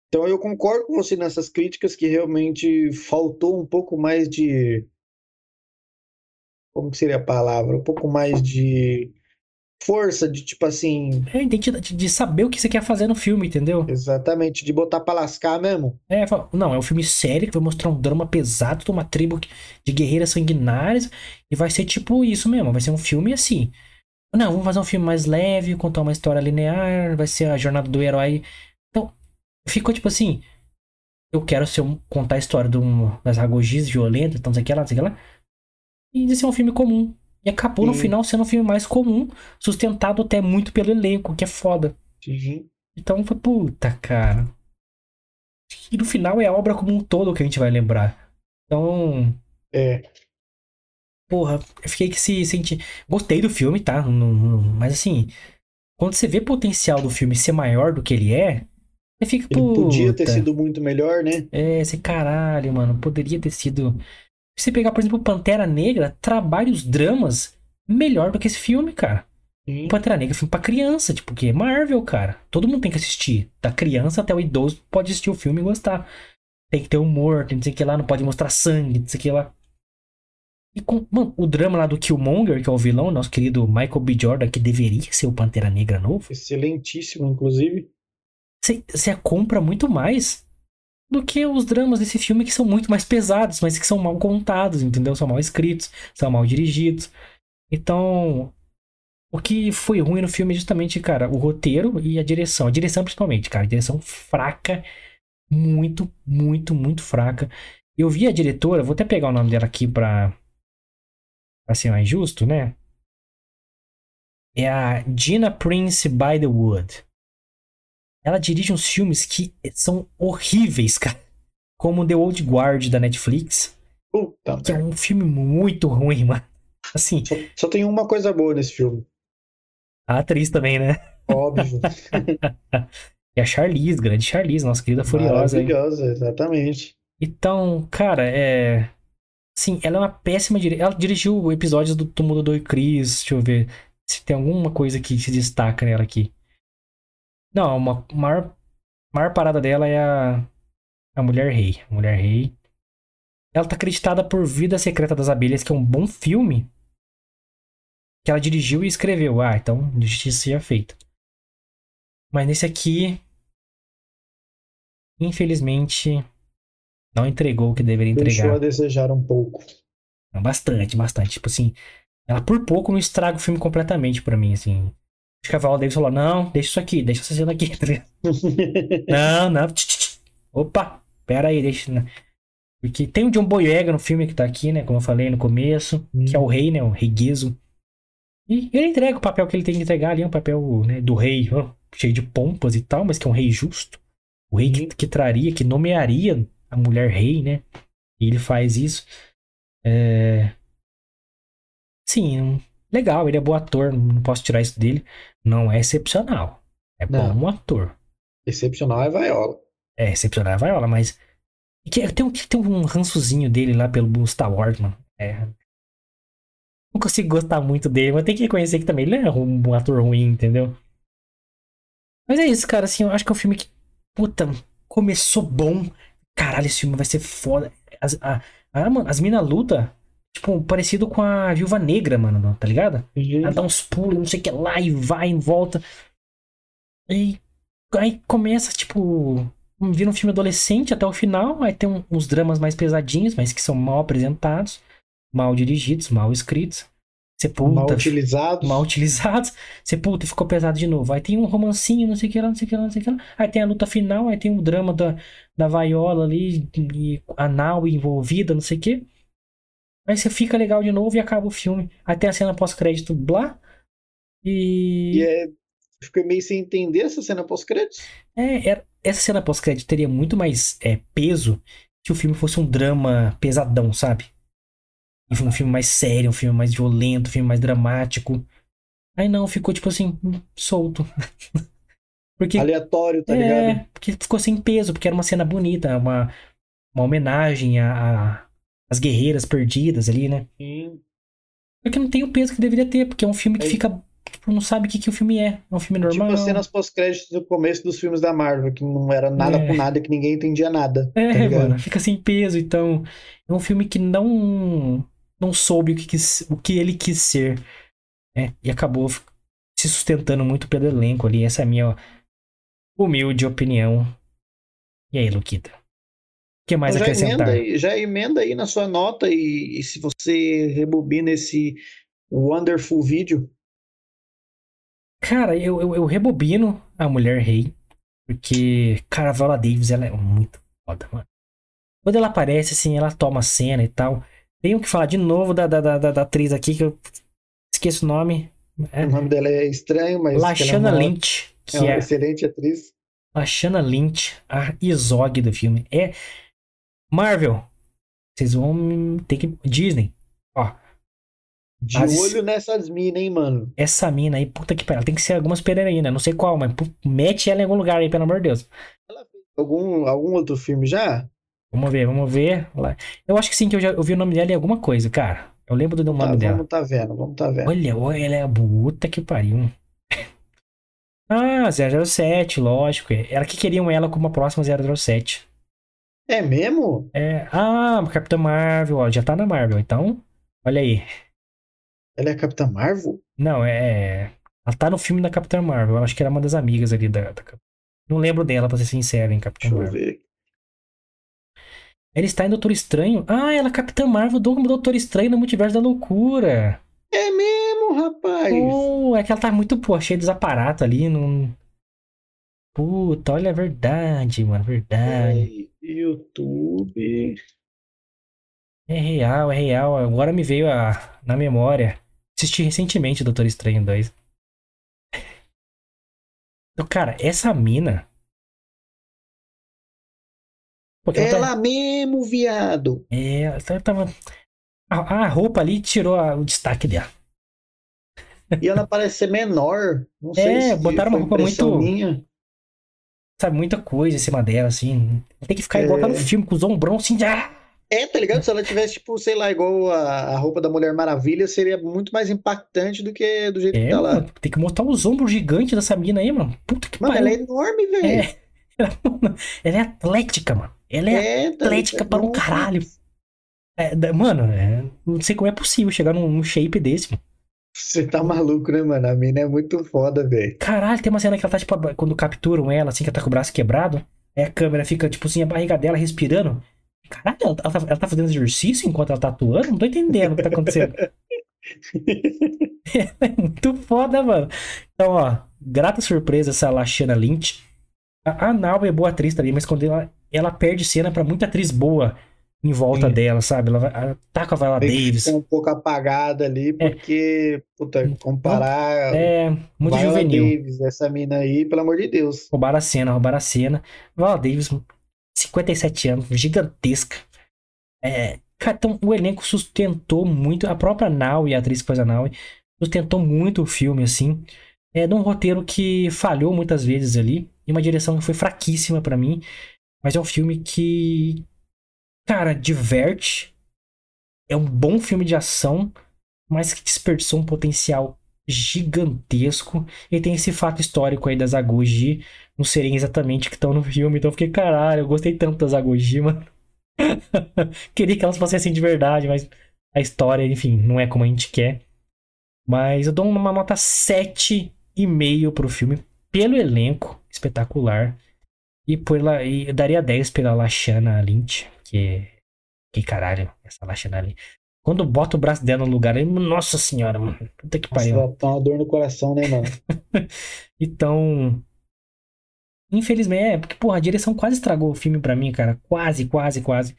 Então eu concordo com você nessas críticas que realmente faltou um pouco mais de. Como que seria a palavra? Um pouco mais de força de, tipo assim. É identidade de saber o que você quer fazer no filme, entendeu? Exatamente, de botar pra lascar mesmo. É, não, é um filme sério que vai mostrar um drama pesado de uma tribo de guerreiras sanguinárias. E vai ser tipo isso mesmo, vai ser um filme assim. Não, vamos fazer um filme mais leve, contar uma história linear, vai ser a jornada do herói. Então, ficou tipo assim. Eu quero ser um, contar a história de um, das ragogis violentas, então, sei que lá, sei que lá. E de ser um filme comum. E acabou Sim. no final sendo um filme mais comum, sustentado até muito pelo elenco, que é foda. Sim. Então foi puta, cara. E no final é a obra como um todo que a gente vai lembrar. Então. É. Porra, eu fiquei que se senti. Gostei do filme, tá? mas assim, quando você vê o potencial do filme ser maior do que ele é, você fica. Ele podia ter sido muito melhor, né? É, esse caralho, mano. Poderia ter sido se você pegar, por exemplo, Pantera Negra, trabalha os dramas melhor do que esse filme, cara. Sim. Pantera Negra é filme pra criança, tipo, que é Marvel, cara. Todo mundo tem que assistir. Da criança até o idoso pode assistir o filme e gostar. Tem que ter humor, tem que ser que lá, não pode mostrar sangue, não sei que lá. E com, mano, o drama lá do Killmonger, que é o vilão, nosso querido Michael B. Jordan, que deveria ser o Pantera Negra novo. Excelentíssimo, inclusive. Você compra muito mais do que os dramas desse filme que são muito mais pesados, mas que são mal contados, entendeu? São mal escritos, são mal dirigidos. Então, o que foi ruim no filme é justamente, cara, o roteiro e a direção. A direção principalmente, cara, a direção fraca, muito, muito, muito fraca. Eu vi a diretora, vou até pegar o nome dela aqui pra, pra ser mais justo, né? É a Gina Prince by the Wood. Ela dirige uns filmes que são horríveis, cara. Como The Old Guard da Netflix. Puta que é um filme muito ruim, mano. Assim. Só, só, tem uma coisa boa nesse filme. A atriz também, né? Óbvio. é *laughs* a Charlize, grande Charlize, nossa querida Furiosa. Maravilhosa, exatamente. Então, cara, é. Sim, ela é uma péssima diretora. Ela dirigiu episódios do Túmulo do Chris. Deixa eu ver se tem alguma coisa que se destaca nela aqui. Não, uma maior, maior parada dela é a, a Mulher Rei. A Mulher Rei. Ela tá acreditada por Vida Secreta das Abelhas, que é um bom filme. Que ela dirigiu e escreveu. Ah, então justiça seja feita. Mas nesse aqui. Infelizmente. Não entregou o que deveria entregar. Deixou a desejar um pouco. Bastante, bastante. Tipo assim. Ela por pouco não estraga o filme completamente para mim, assim. A Viola Davis falou: não, deixa isso aqui, deixa essa cena aqui. *laughs* não, não. Opa, pera aí, deixa. Né? Porque tem o John Boyega no filme que tá aqui, né? Como eu falei no começo, hum. que é o rei, né? O rei Guizo. E ele entrega o papel que ele tem que entregar ali, um papel né, do rei, ó, cheio de pompas e tal, mas que é um rei justo. O rei que, uhum. que traria, que nomearia a mulher rei, né? E ele faz isso. É... Sim, legal, ele é bom ator, não posso tirar isso dele. Não é excepcional. É não. bom ator. Excepcional é Viola. É, excepcional é Viola, mas. Tem um, tem um rançozinho dele lá pelo Star Wars, mano. É. Não consigo gostar muito dele, mas tem que reconhecer que também ele é um ator ruim, entendeu? Mas é isso, cara. Assim, eu acho que é um filme que. Puta, começou bom. Caralho, esse filme vai ser foda. As, a, a, as minas luta Tipo, parecido com a Viúva Negra, mano, tá ligado? Uhum. Ela dá uns pulos, não sei o que lá, e vai e volta. E aí começa, tipo, vira um filme adolescente até o final. Aí tem um, uns dramas mais pesadinhos, mas que são mal apresentados, mal dirigidos, mal escritos. Sepulta. Mal utilizados. Mal utilizados. Sepulta, ficou pesado de novo. Aí tem um romancinho, não sei o que lá, não sei o que lá, não sei o que lá. Aí tem a luta final, aí tem o drama da, da vaiola ali, e a Nau envolvida, não sei o que. Aí você fica legal de novo e acaba o filme. Tem a cena pós-crédito, blá. E. E é. Fiquei meio sem entender essa cena pós-crédito. É, era... essa cena pós-crédito teria muito mais é, peso se o filme fosse um drama pesadão, sabe? Um filme mais sério, um filme mais violento, um filme mais dramático. Aí não, ficou tipo assim, solto. *laughs* porque, Aleatório, tá é, ligado? Porque ficou sem peso, porque era uma cena bonita, uma, uma homenagem a as guerreiras perdidas ali, né? Sim. Porque não tem o peso que deveria ter, porque é um filme que é. fica. Tipo, não sabe o que, que o filme é. É um filme tipo normal. Tipo as cenas pós-créditos do começo dos filmes da Marvel, que não era nada é. com nada, que ninguém entendia nada. É, tá mano, fica sem peso. Então, é um filme que não não soube o que, quis, o que ele quis ser. Né? E acabou se se sustentando muito pelo elenco ali. Essa é a minha humilde opinião. E aí, Luquita? O que mais Então já emenda, aí, já emenda aí na sua nota e, e se você rebobina esse wonderful vídeo, Cara, eu, eu, eu rebobino a Mulher Rei. Porque, cara, a Viola Davis, ela é muito foda, mano. Quando ela aparece, assim, ela toma cena e tal. Tenho que falar de novo da, da, da, da- da atriz aqui, que eu esqueço o nome. É o nome dela é estranho, mas é Lashana uma- Lynch, é que uma é excelente atriz. a Shanna Lynch, a Izog do filme. É Marvel. Vocês vão ter que. Disney. Ó, De As- olho nessas minas, hein, mano. essa mina aí, puta que pariu. Tem que ser algumas pereirinas, não sei qual, mas mete ela em algum lugar aí, pelo amor de Deus. Ela fez algum, algum outro filme já? Vamos ver, vamos ver. Eu acho que sim, que eu já ouvi o nome dela em alguma coisa, cara. Eu lembro do Tá, nome dela. vamos tá vendo, vamos tá vendo. Olha, olha, ela é puta que pariu. *laughs* Ah, 007, lógico. Era que queriam ela como a próxima 007. É mesmo? É, ah, Capitã Marvel, ó, já tá na Marvel, então. Olha aí. Ela é a Capitã Marvel? Não, é. Ela tá no filme da Capitã Marvel. Eu acho que era uma das amigas ali da. da Não lembro dela, pra ser sincero, em Capitã Deixa eu Marvel. ver. Ela está em Doutor Estranho. Ah, ela é Capitã Marvel do Doutor Estranho no Multiverso da Loucura. É mesmo, rapaz. Oh, é que ela tá muito, pô, cheia dos aparatos ali. Não... Puta, olha a verdade, mano. Verdade. YouTube. É real, é real. Agora me veio a, na memória. Assisti recentemente Doutor Estranho 2. Então, cara, essa mina. Pô, que ela Ela mesmo, viado. É, ela tava. A, a roupa ali tirou a- o destaque dela. E ela parece ser menor. Não sei É, se botaram uma roupa muito- minha. Sabe, muita coisa em cima dela, assim. Tem que ficar igual tá no É. filme, com os ombrão assim. de- Ah! É, tá ligado? Se ela tivesse, tipo, sei lá, igual a, a roupa da Mulher Maravilha, seria muito mais impactante do que do jeito que É, tá lá. mano, tem que mostrar os ombros gigantes dessa mina aí, mano. Puta que Mano, ela é enorme, velho. É. *laughs* Ela, ela é atlética, mano. Ela é, É, tá atlética ligado? para um caralho. É, mano, é, não sei como é possível chegar num, num shape desse, mano. Você tá maluco, né, mano? A mina é muito foda, velho. Caralho, tem uma cena que ela tá, tipo, quando capturam ela, assim, que ela tá com o braço quebrado. Aí a câmera fica, tipo assim, a barriga dela respirando. Caralho, ela, tá, ela tá fazendo exercício enquanto ela tá atuando? Não tô entendendo o que tá acontecendo. *laughs* *laughs* É muito foda, mano. Então, ó, grata surpresa essa Lashana Lynch. A, a Nau é boa atriz também, mas quando ela, ela perde cena pra muita atriz boa em volta Sim. dela, sabe? Ela, vai, tá com a Viola Tem Davis. ficar um pouco apagada ali, porque, puta, comparar É, muito Viola juvenil. Davis, essa mina aí, pelo amor de Deus. Roubaram a cena, roubaram a cena. Viola Davis, 57 anos, gigantesca. É, cara, então o elenco sustentou muito. A própria Nau e a atriz que faz a Nau sustentou muito o filme, assim. É num roteiro que falhou muitas vezes ali. E uma direção que foi fraquíssima pra mim. Mas é um filme que. Cara, diverte. É um bom filme de ação. Mas que desperdiçou um potencial gigantesco. E tem esse fato histórico aí das Agoji não serem exatamente que estão no filme. Então eu fiquei, caralho, eu gostei tanto das Agoji, mano. *laughs* Queria que elas fossem assim de verdade, mas a história, enfim, não é como a gente quer. Mas eu dou uma nota 7,5 pro filme, pelo elenco espetacular. E, por e eu daria 10 pela Lashana Lynch, que. Que caralho, essa Lashana Lynch. Quando bota o braço dela no lugar, eu, nossa senhora, mano. Puta que Nossa, pariu. tá uma dor no coração, né, mano? *laughs* Então. Infelizmente, é, porque, porra, a direção quase estragou o filme pra mim, cara. Quase, quase, quase.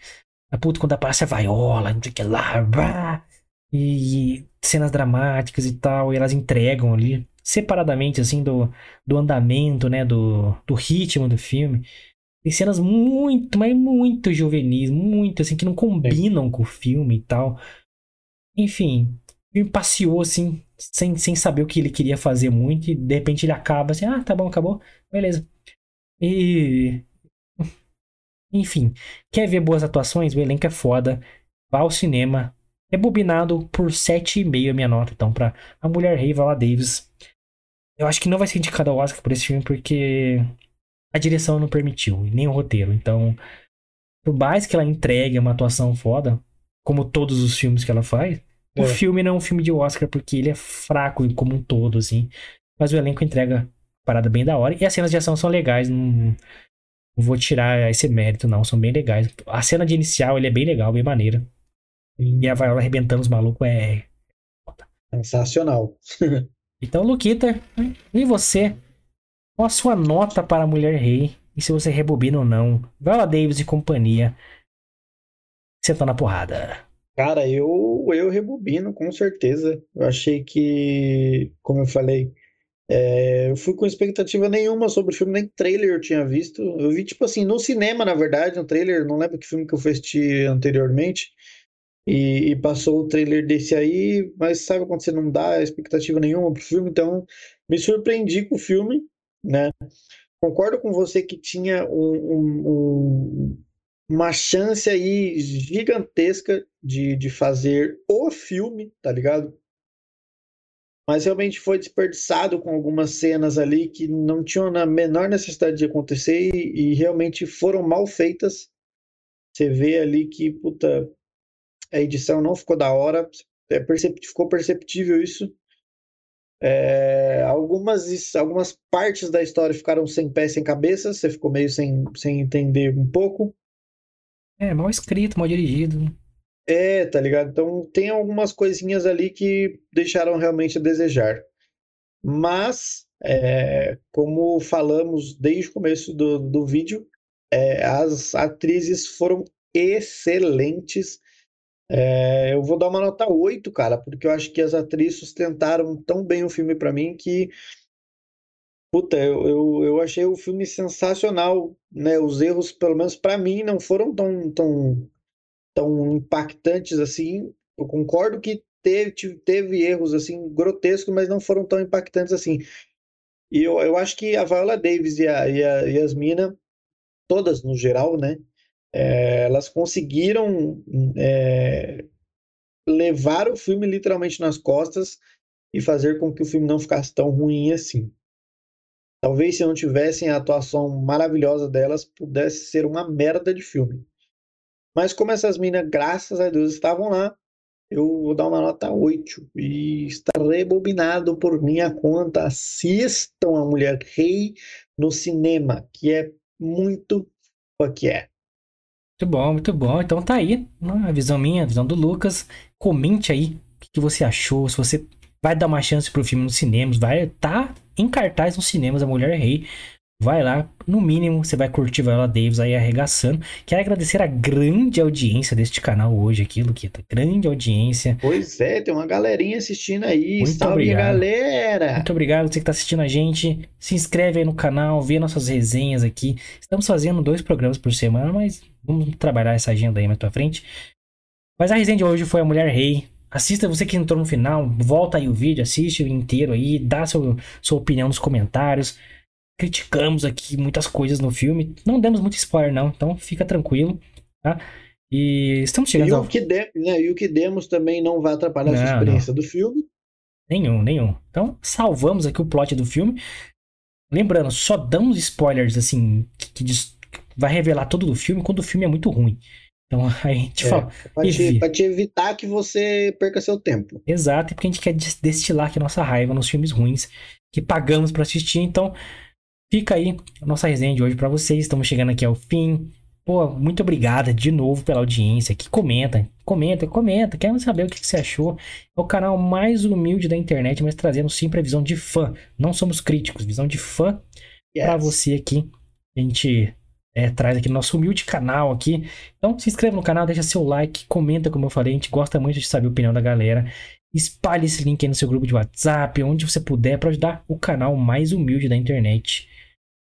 A puta, quando aparece a vaiola, não sei o que lá, bah, e, e cenas dramáticas e tal, e elas entregam ali, separadamente, assim, do, do andamento, né, do, do ritmo do filme. Tem cenas muito, mas muito juvenis, muito, assim, que não combinam com o filme e tal. Enfim, o filme passeou, assim, sem, sem saber o que ele queria fazer muito, e de repente ele acaba assim, ah, tá bom, acabou, beleza. E. Enfim, quer ver boas atuações? O elenco é foda. Vá ao cinema. É bobinado por 7,5 a minha nota, então, pra A Mulher Rei Viola Davis. Eu acho que não vai ser indicado ao Oscar por esse filme, porque a direção não permitiu, nem o roteiro. Então, por mais que ela entregue uma atuação foda, como todos os filmes que ela faz, o É. filme não é um filme de Oscar, porque ele é fraco como um todo, assim. mas o elenco entrega parada bem da hora. E as cenas de ação são legais, não, não vou tirar esse mérito, não, são bem legais. A cena de inicial ele é bem legal, bem maneira. E a Viola arrebentando os malucos é. Sensacional. *laughs* então, Luquita, e você? Qual a sua nota para a Mulher Rei? E se você rebobina ou não? Viola Davis e companhia. Sentando na porrada. Cara, eu, eu rebobino, com certeza. Eu achei que, como eu falei, é, eu fui com expectativa nenhuma sobre o filme, nem trailer eu tinha visto. Eu vi, tipo assim, no cinema, na verdade, no trailer, não lembro que filme que eu assisti anteriormente. E, e, passou o trailer desse aí, mas sabe quando você não dá expectativa nenhuma pro filme? Então, me surpreendi com o filme, né? Concordo com você que tinha um, um, uma chance aí gigantesca de, de fazer o filme, tá ligado? Mas realmente foi desperdiçado com algumas cenas ali que não tinham a menor necessidade de acontecer e, e realmente foram mal feitas. Você vê ali que, puta, a edição não ficou da hora, é percept, ficou perceptível isso. É, algumas, algumas partes da história ficaram sem pé, sem cabeça, você ficou meio sem, sem entender um pouco. É, mal escrito, mal dirigido. É, tá ligado? Então tem algumas coisinhas ali que deixaram realmente a desejar. Mas, é, como falamos desde o começo do, do vídeo, é, as atrizes foram excelentes é, eu vou dar uma nota 8, cara, porque eu acho que as atrizes sustentaram tão bem o filme para mim que. Puta, eu, eu, eu achei o filme sensacional, né? Os erros, pelo menos para mim, não foram tão, tão, tão impactantes assim. Eu concordo que teve, teve erros assim grotescos, mas não foram tão impactantes assim. E eu, eu acho que a Viola Davis e a, e a Yasmina, todas no geral, né? É, elas conseguiram é, levar o filme literalmente nas costas e fazer com que o filme não ficasse tão ruim assim. Talvez se não tivessem a atuação maravilhosa delas, pudesse ser uma merda de filme. Mas como essas minas, graças a Deus, estavam lá, eu vou dar uma nota 8. E está rebobinado por minha conta. Assistam a Mulher Rei no cinema, que é muito o que é. Muito bom, muito bom. Então tá aí né, a visão minha, a visão do Lucas. Comente aí o que você achou, se você vai dar uma chance pro filme nos cinemas, vai estar tá em cartaz nos cinemas A Mulher Rei. Vai lá, no mínimo você vai curtir Viola Davis aí arregaçando. Quero agradecer a grande audiência deste canal hoje aqui, Luquita. Grande audiência. Pois é, tem uma galerinha assistindo aí. Muito Salve, obrigado. galera! Muito obrigado você que está assistindo a gente. Se inscreve aí no canal, vê nossas resenhas aqui. Estamos fazendo dois programas por semana, mas vamos trabalhar essa agenda aí mais pra frente. Mas a resenha de hoje foi a Mulher Rei. Assista você que entrou no final, volta aí o vídeo, assiste o inteiro aí, dá seu, sua opinião nos comentários criticamos aqui muitas coisas no filme. Não demos muito spoiler, não, então fica tranquilo, tá? E estamos chegando e o, ao... que de, né, e o que demos também não vai atrapalhar não, a sua experiência não. do filme. Nenhum, nenhum. Então, salvamos aqui o plot do filme. Lembrando, só damos spoilers, assim, que, que diz, vai revelar todo do filme quando o filme é muito ruim. Então, *laughs* a gente é, fala. Pra te, pra te, evitar que você perca seu tempo. Exato, e porque a gente quer destilar aqui a nossa raiva nos filmes ruins que pagamos para assistir. Então, Fica aí a nossa resenha de hoje para vocês. Estamos chegando aqui ao fim. Pô, muito obrigada de novo pela audiência. Que comenta, comenta, comenta. Queremos saber o que, você achou. É o canal mais humilde da internet, mas trazendo sempre a visão de fã. Não somos críticos, visão de fã yes. para você aqui. A gente é, traz aqui no nosso humilde canal aqui. Então se inscreva no canal, deixa seu like, comenta como eu falei. A gente gosta muito de saber a opinião da galera. Espalhe esse link aí no seu grupo de WhatsApp, onde você puder, para ajudar o canal mais humilde da internet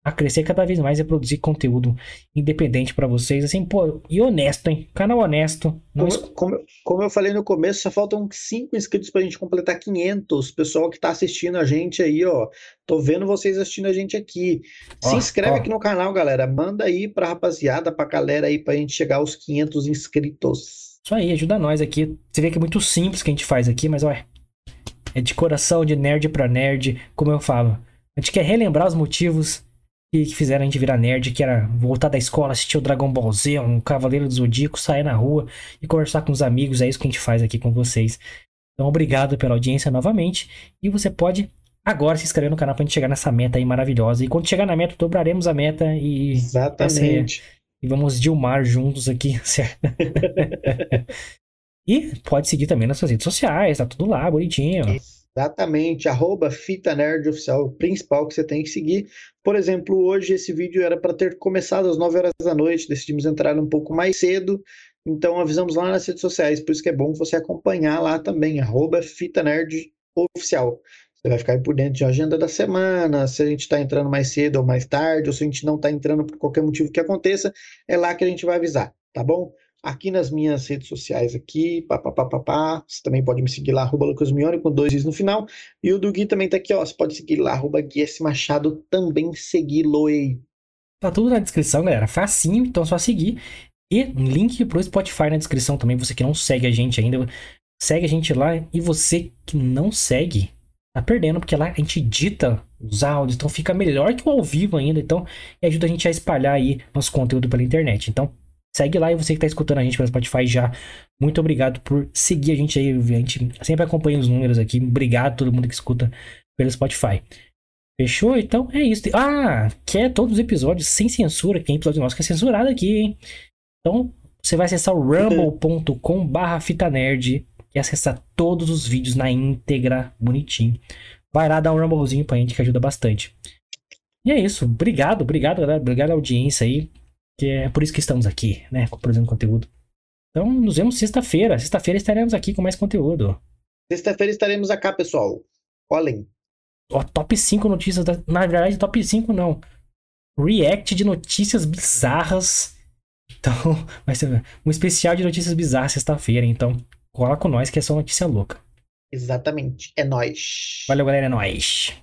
a crescer cada vez mais e produzir conteúdo independente para vocês, assim, pô, e honesto, hein? Canal honesto. Não... Como, como, como, eu falei no começo, só faltam 5 inscritos pra gente completar 500. Pessoal que tá assistindo a gente aí, ó, tô vendo vocês assistindo a gente aqui. Ó, Se inscreve ó. aqui no canal, galera. Manda aí pra rapaziada, pra galera aí, pra gente chegar aos 500 inscritos. Isso aí, ajuda nós aqui. Você vê que é muito simples que a gente faz aqui, mas, olha, é de coração, de nerd pra nerd, como eu falo. A gente quer relembrar os motivos que, que fizeram a gente virar nerd, que era voltar da escola, assistir o Dragon Ball Z, um Cavaleiro do Zodíaco, sair na rua e conversar com os amigos. É isso que a gente faz aqui com vocês. Então, obrigado pela audiência novamente. E você pode agora se inscrever no canal pra gente chegar nessa meta aí maravilhosa. E quando chegar na meta, dobraremos a meta e. Exatamente. E vamos dilmar juntos aqui, *laughs* certo? e pode seguir também nas suas redes sociais, tá tudo lá, bonitinho. Exatamente, arroba Fita Nerd Oficial, o principal que você tem que seguir. Por exemplo, hoje esse vídeo era para ter começado às 9 horas da noite, decidimos entrar um pouco mais cedo, então avisamos lá nas redes sociais, por isso que é bom você acompanhar lá também, arroba Fita Nerd Oficial. Você vai ficar por dentro de agenda da semana, se a gente está entrando mais cedo ou mais tarde, ou se a gente não está entrando por qualquer motivo que aconteça, é lá que a gente vai avisar, tá bom? Aqui nas minhas redes sociais aqui, papapá, você também pode me seguir lá, arroba Lucas Mione, com dois is no final. E o do Gui também tá aqui, ó, você pode seguir lá, arroba Gui S. Machado, também segui-lo aí. Tá tudo na descrição, galera, facinho, então é só seguir. E link pro Spotify na descrição também, você que não segue a gente ainda, segue a gente lá. E você que não segue, tá perdendo, porque lá a gente edita os áudios, então fica melhor que o ao vivo ainda, então ajuda a gente a espalhar aí nosso conteúdo pela internet. Então, segue lá e você que tá escutando a gente pelo Spotify já, muito obrigado por seguir a gente aí, a gente sempre acompanha os números aqui, obrigado a todo mundo que escuta pelo Spotify. Fechou? Então é isso. Ah, quer todos os episódios sem censura, tem episódio nosso que é censurado aqui, hein? Então, você vai acessar o *laughs* rumble.com barra fita nerd e acessar todos os vídeos na íntegra, bonitinho. Vai lá dar um rumblezinho pra gente que ajuda bastante. E é isso. Obrigado, obrigado, galera. Obrigado à audiência aí. Que é por isso que estamos aqui, né? Produzindo conteúdo. Então, nos vemos sexta-feira. Sexta-feira estaremos aqui com mais conteúdo. Sexta-feira estaremos aqui, pessoal. Olhem. Ó, top 5 notícias. Da... Na verdade, top 5 não. React de notícias bizarras. Então, *laughs* vai ser um especial de notícias bizarras sexta-feira. Então, Cola com nós que é só notícia louca. Exatamente. É nós. Valeu, galera. É nóis.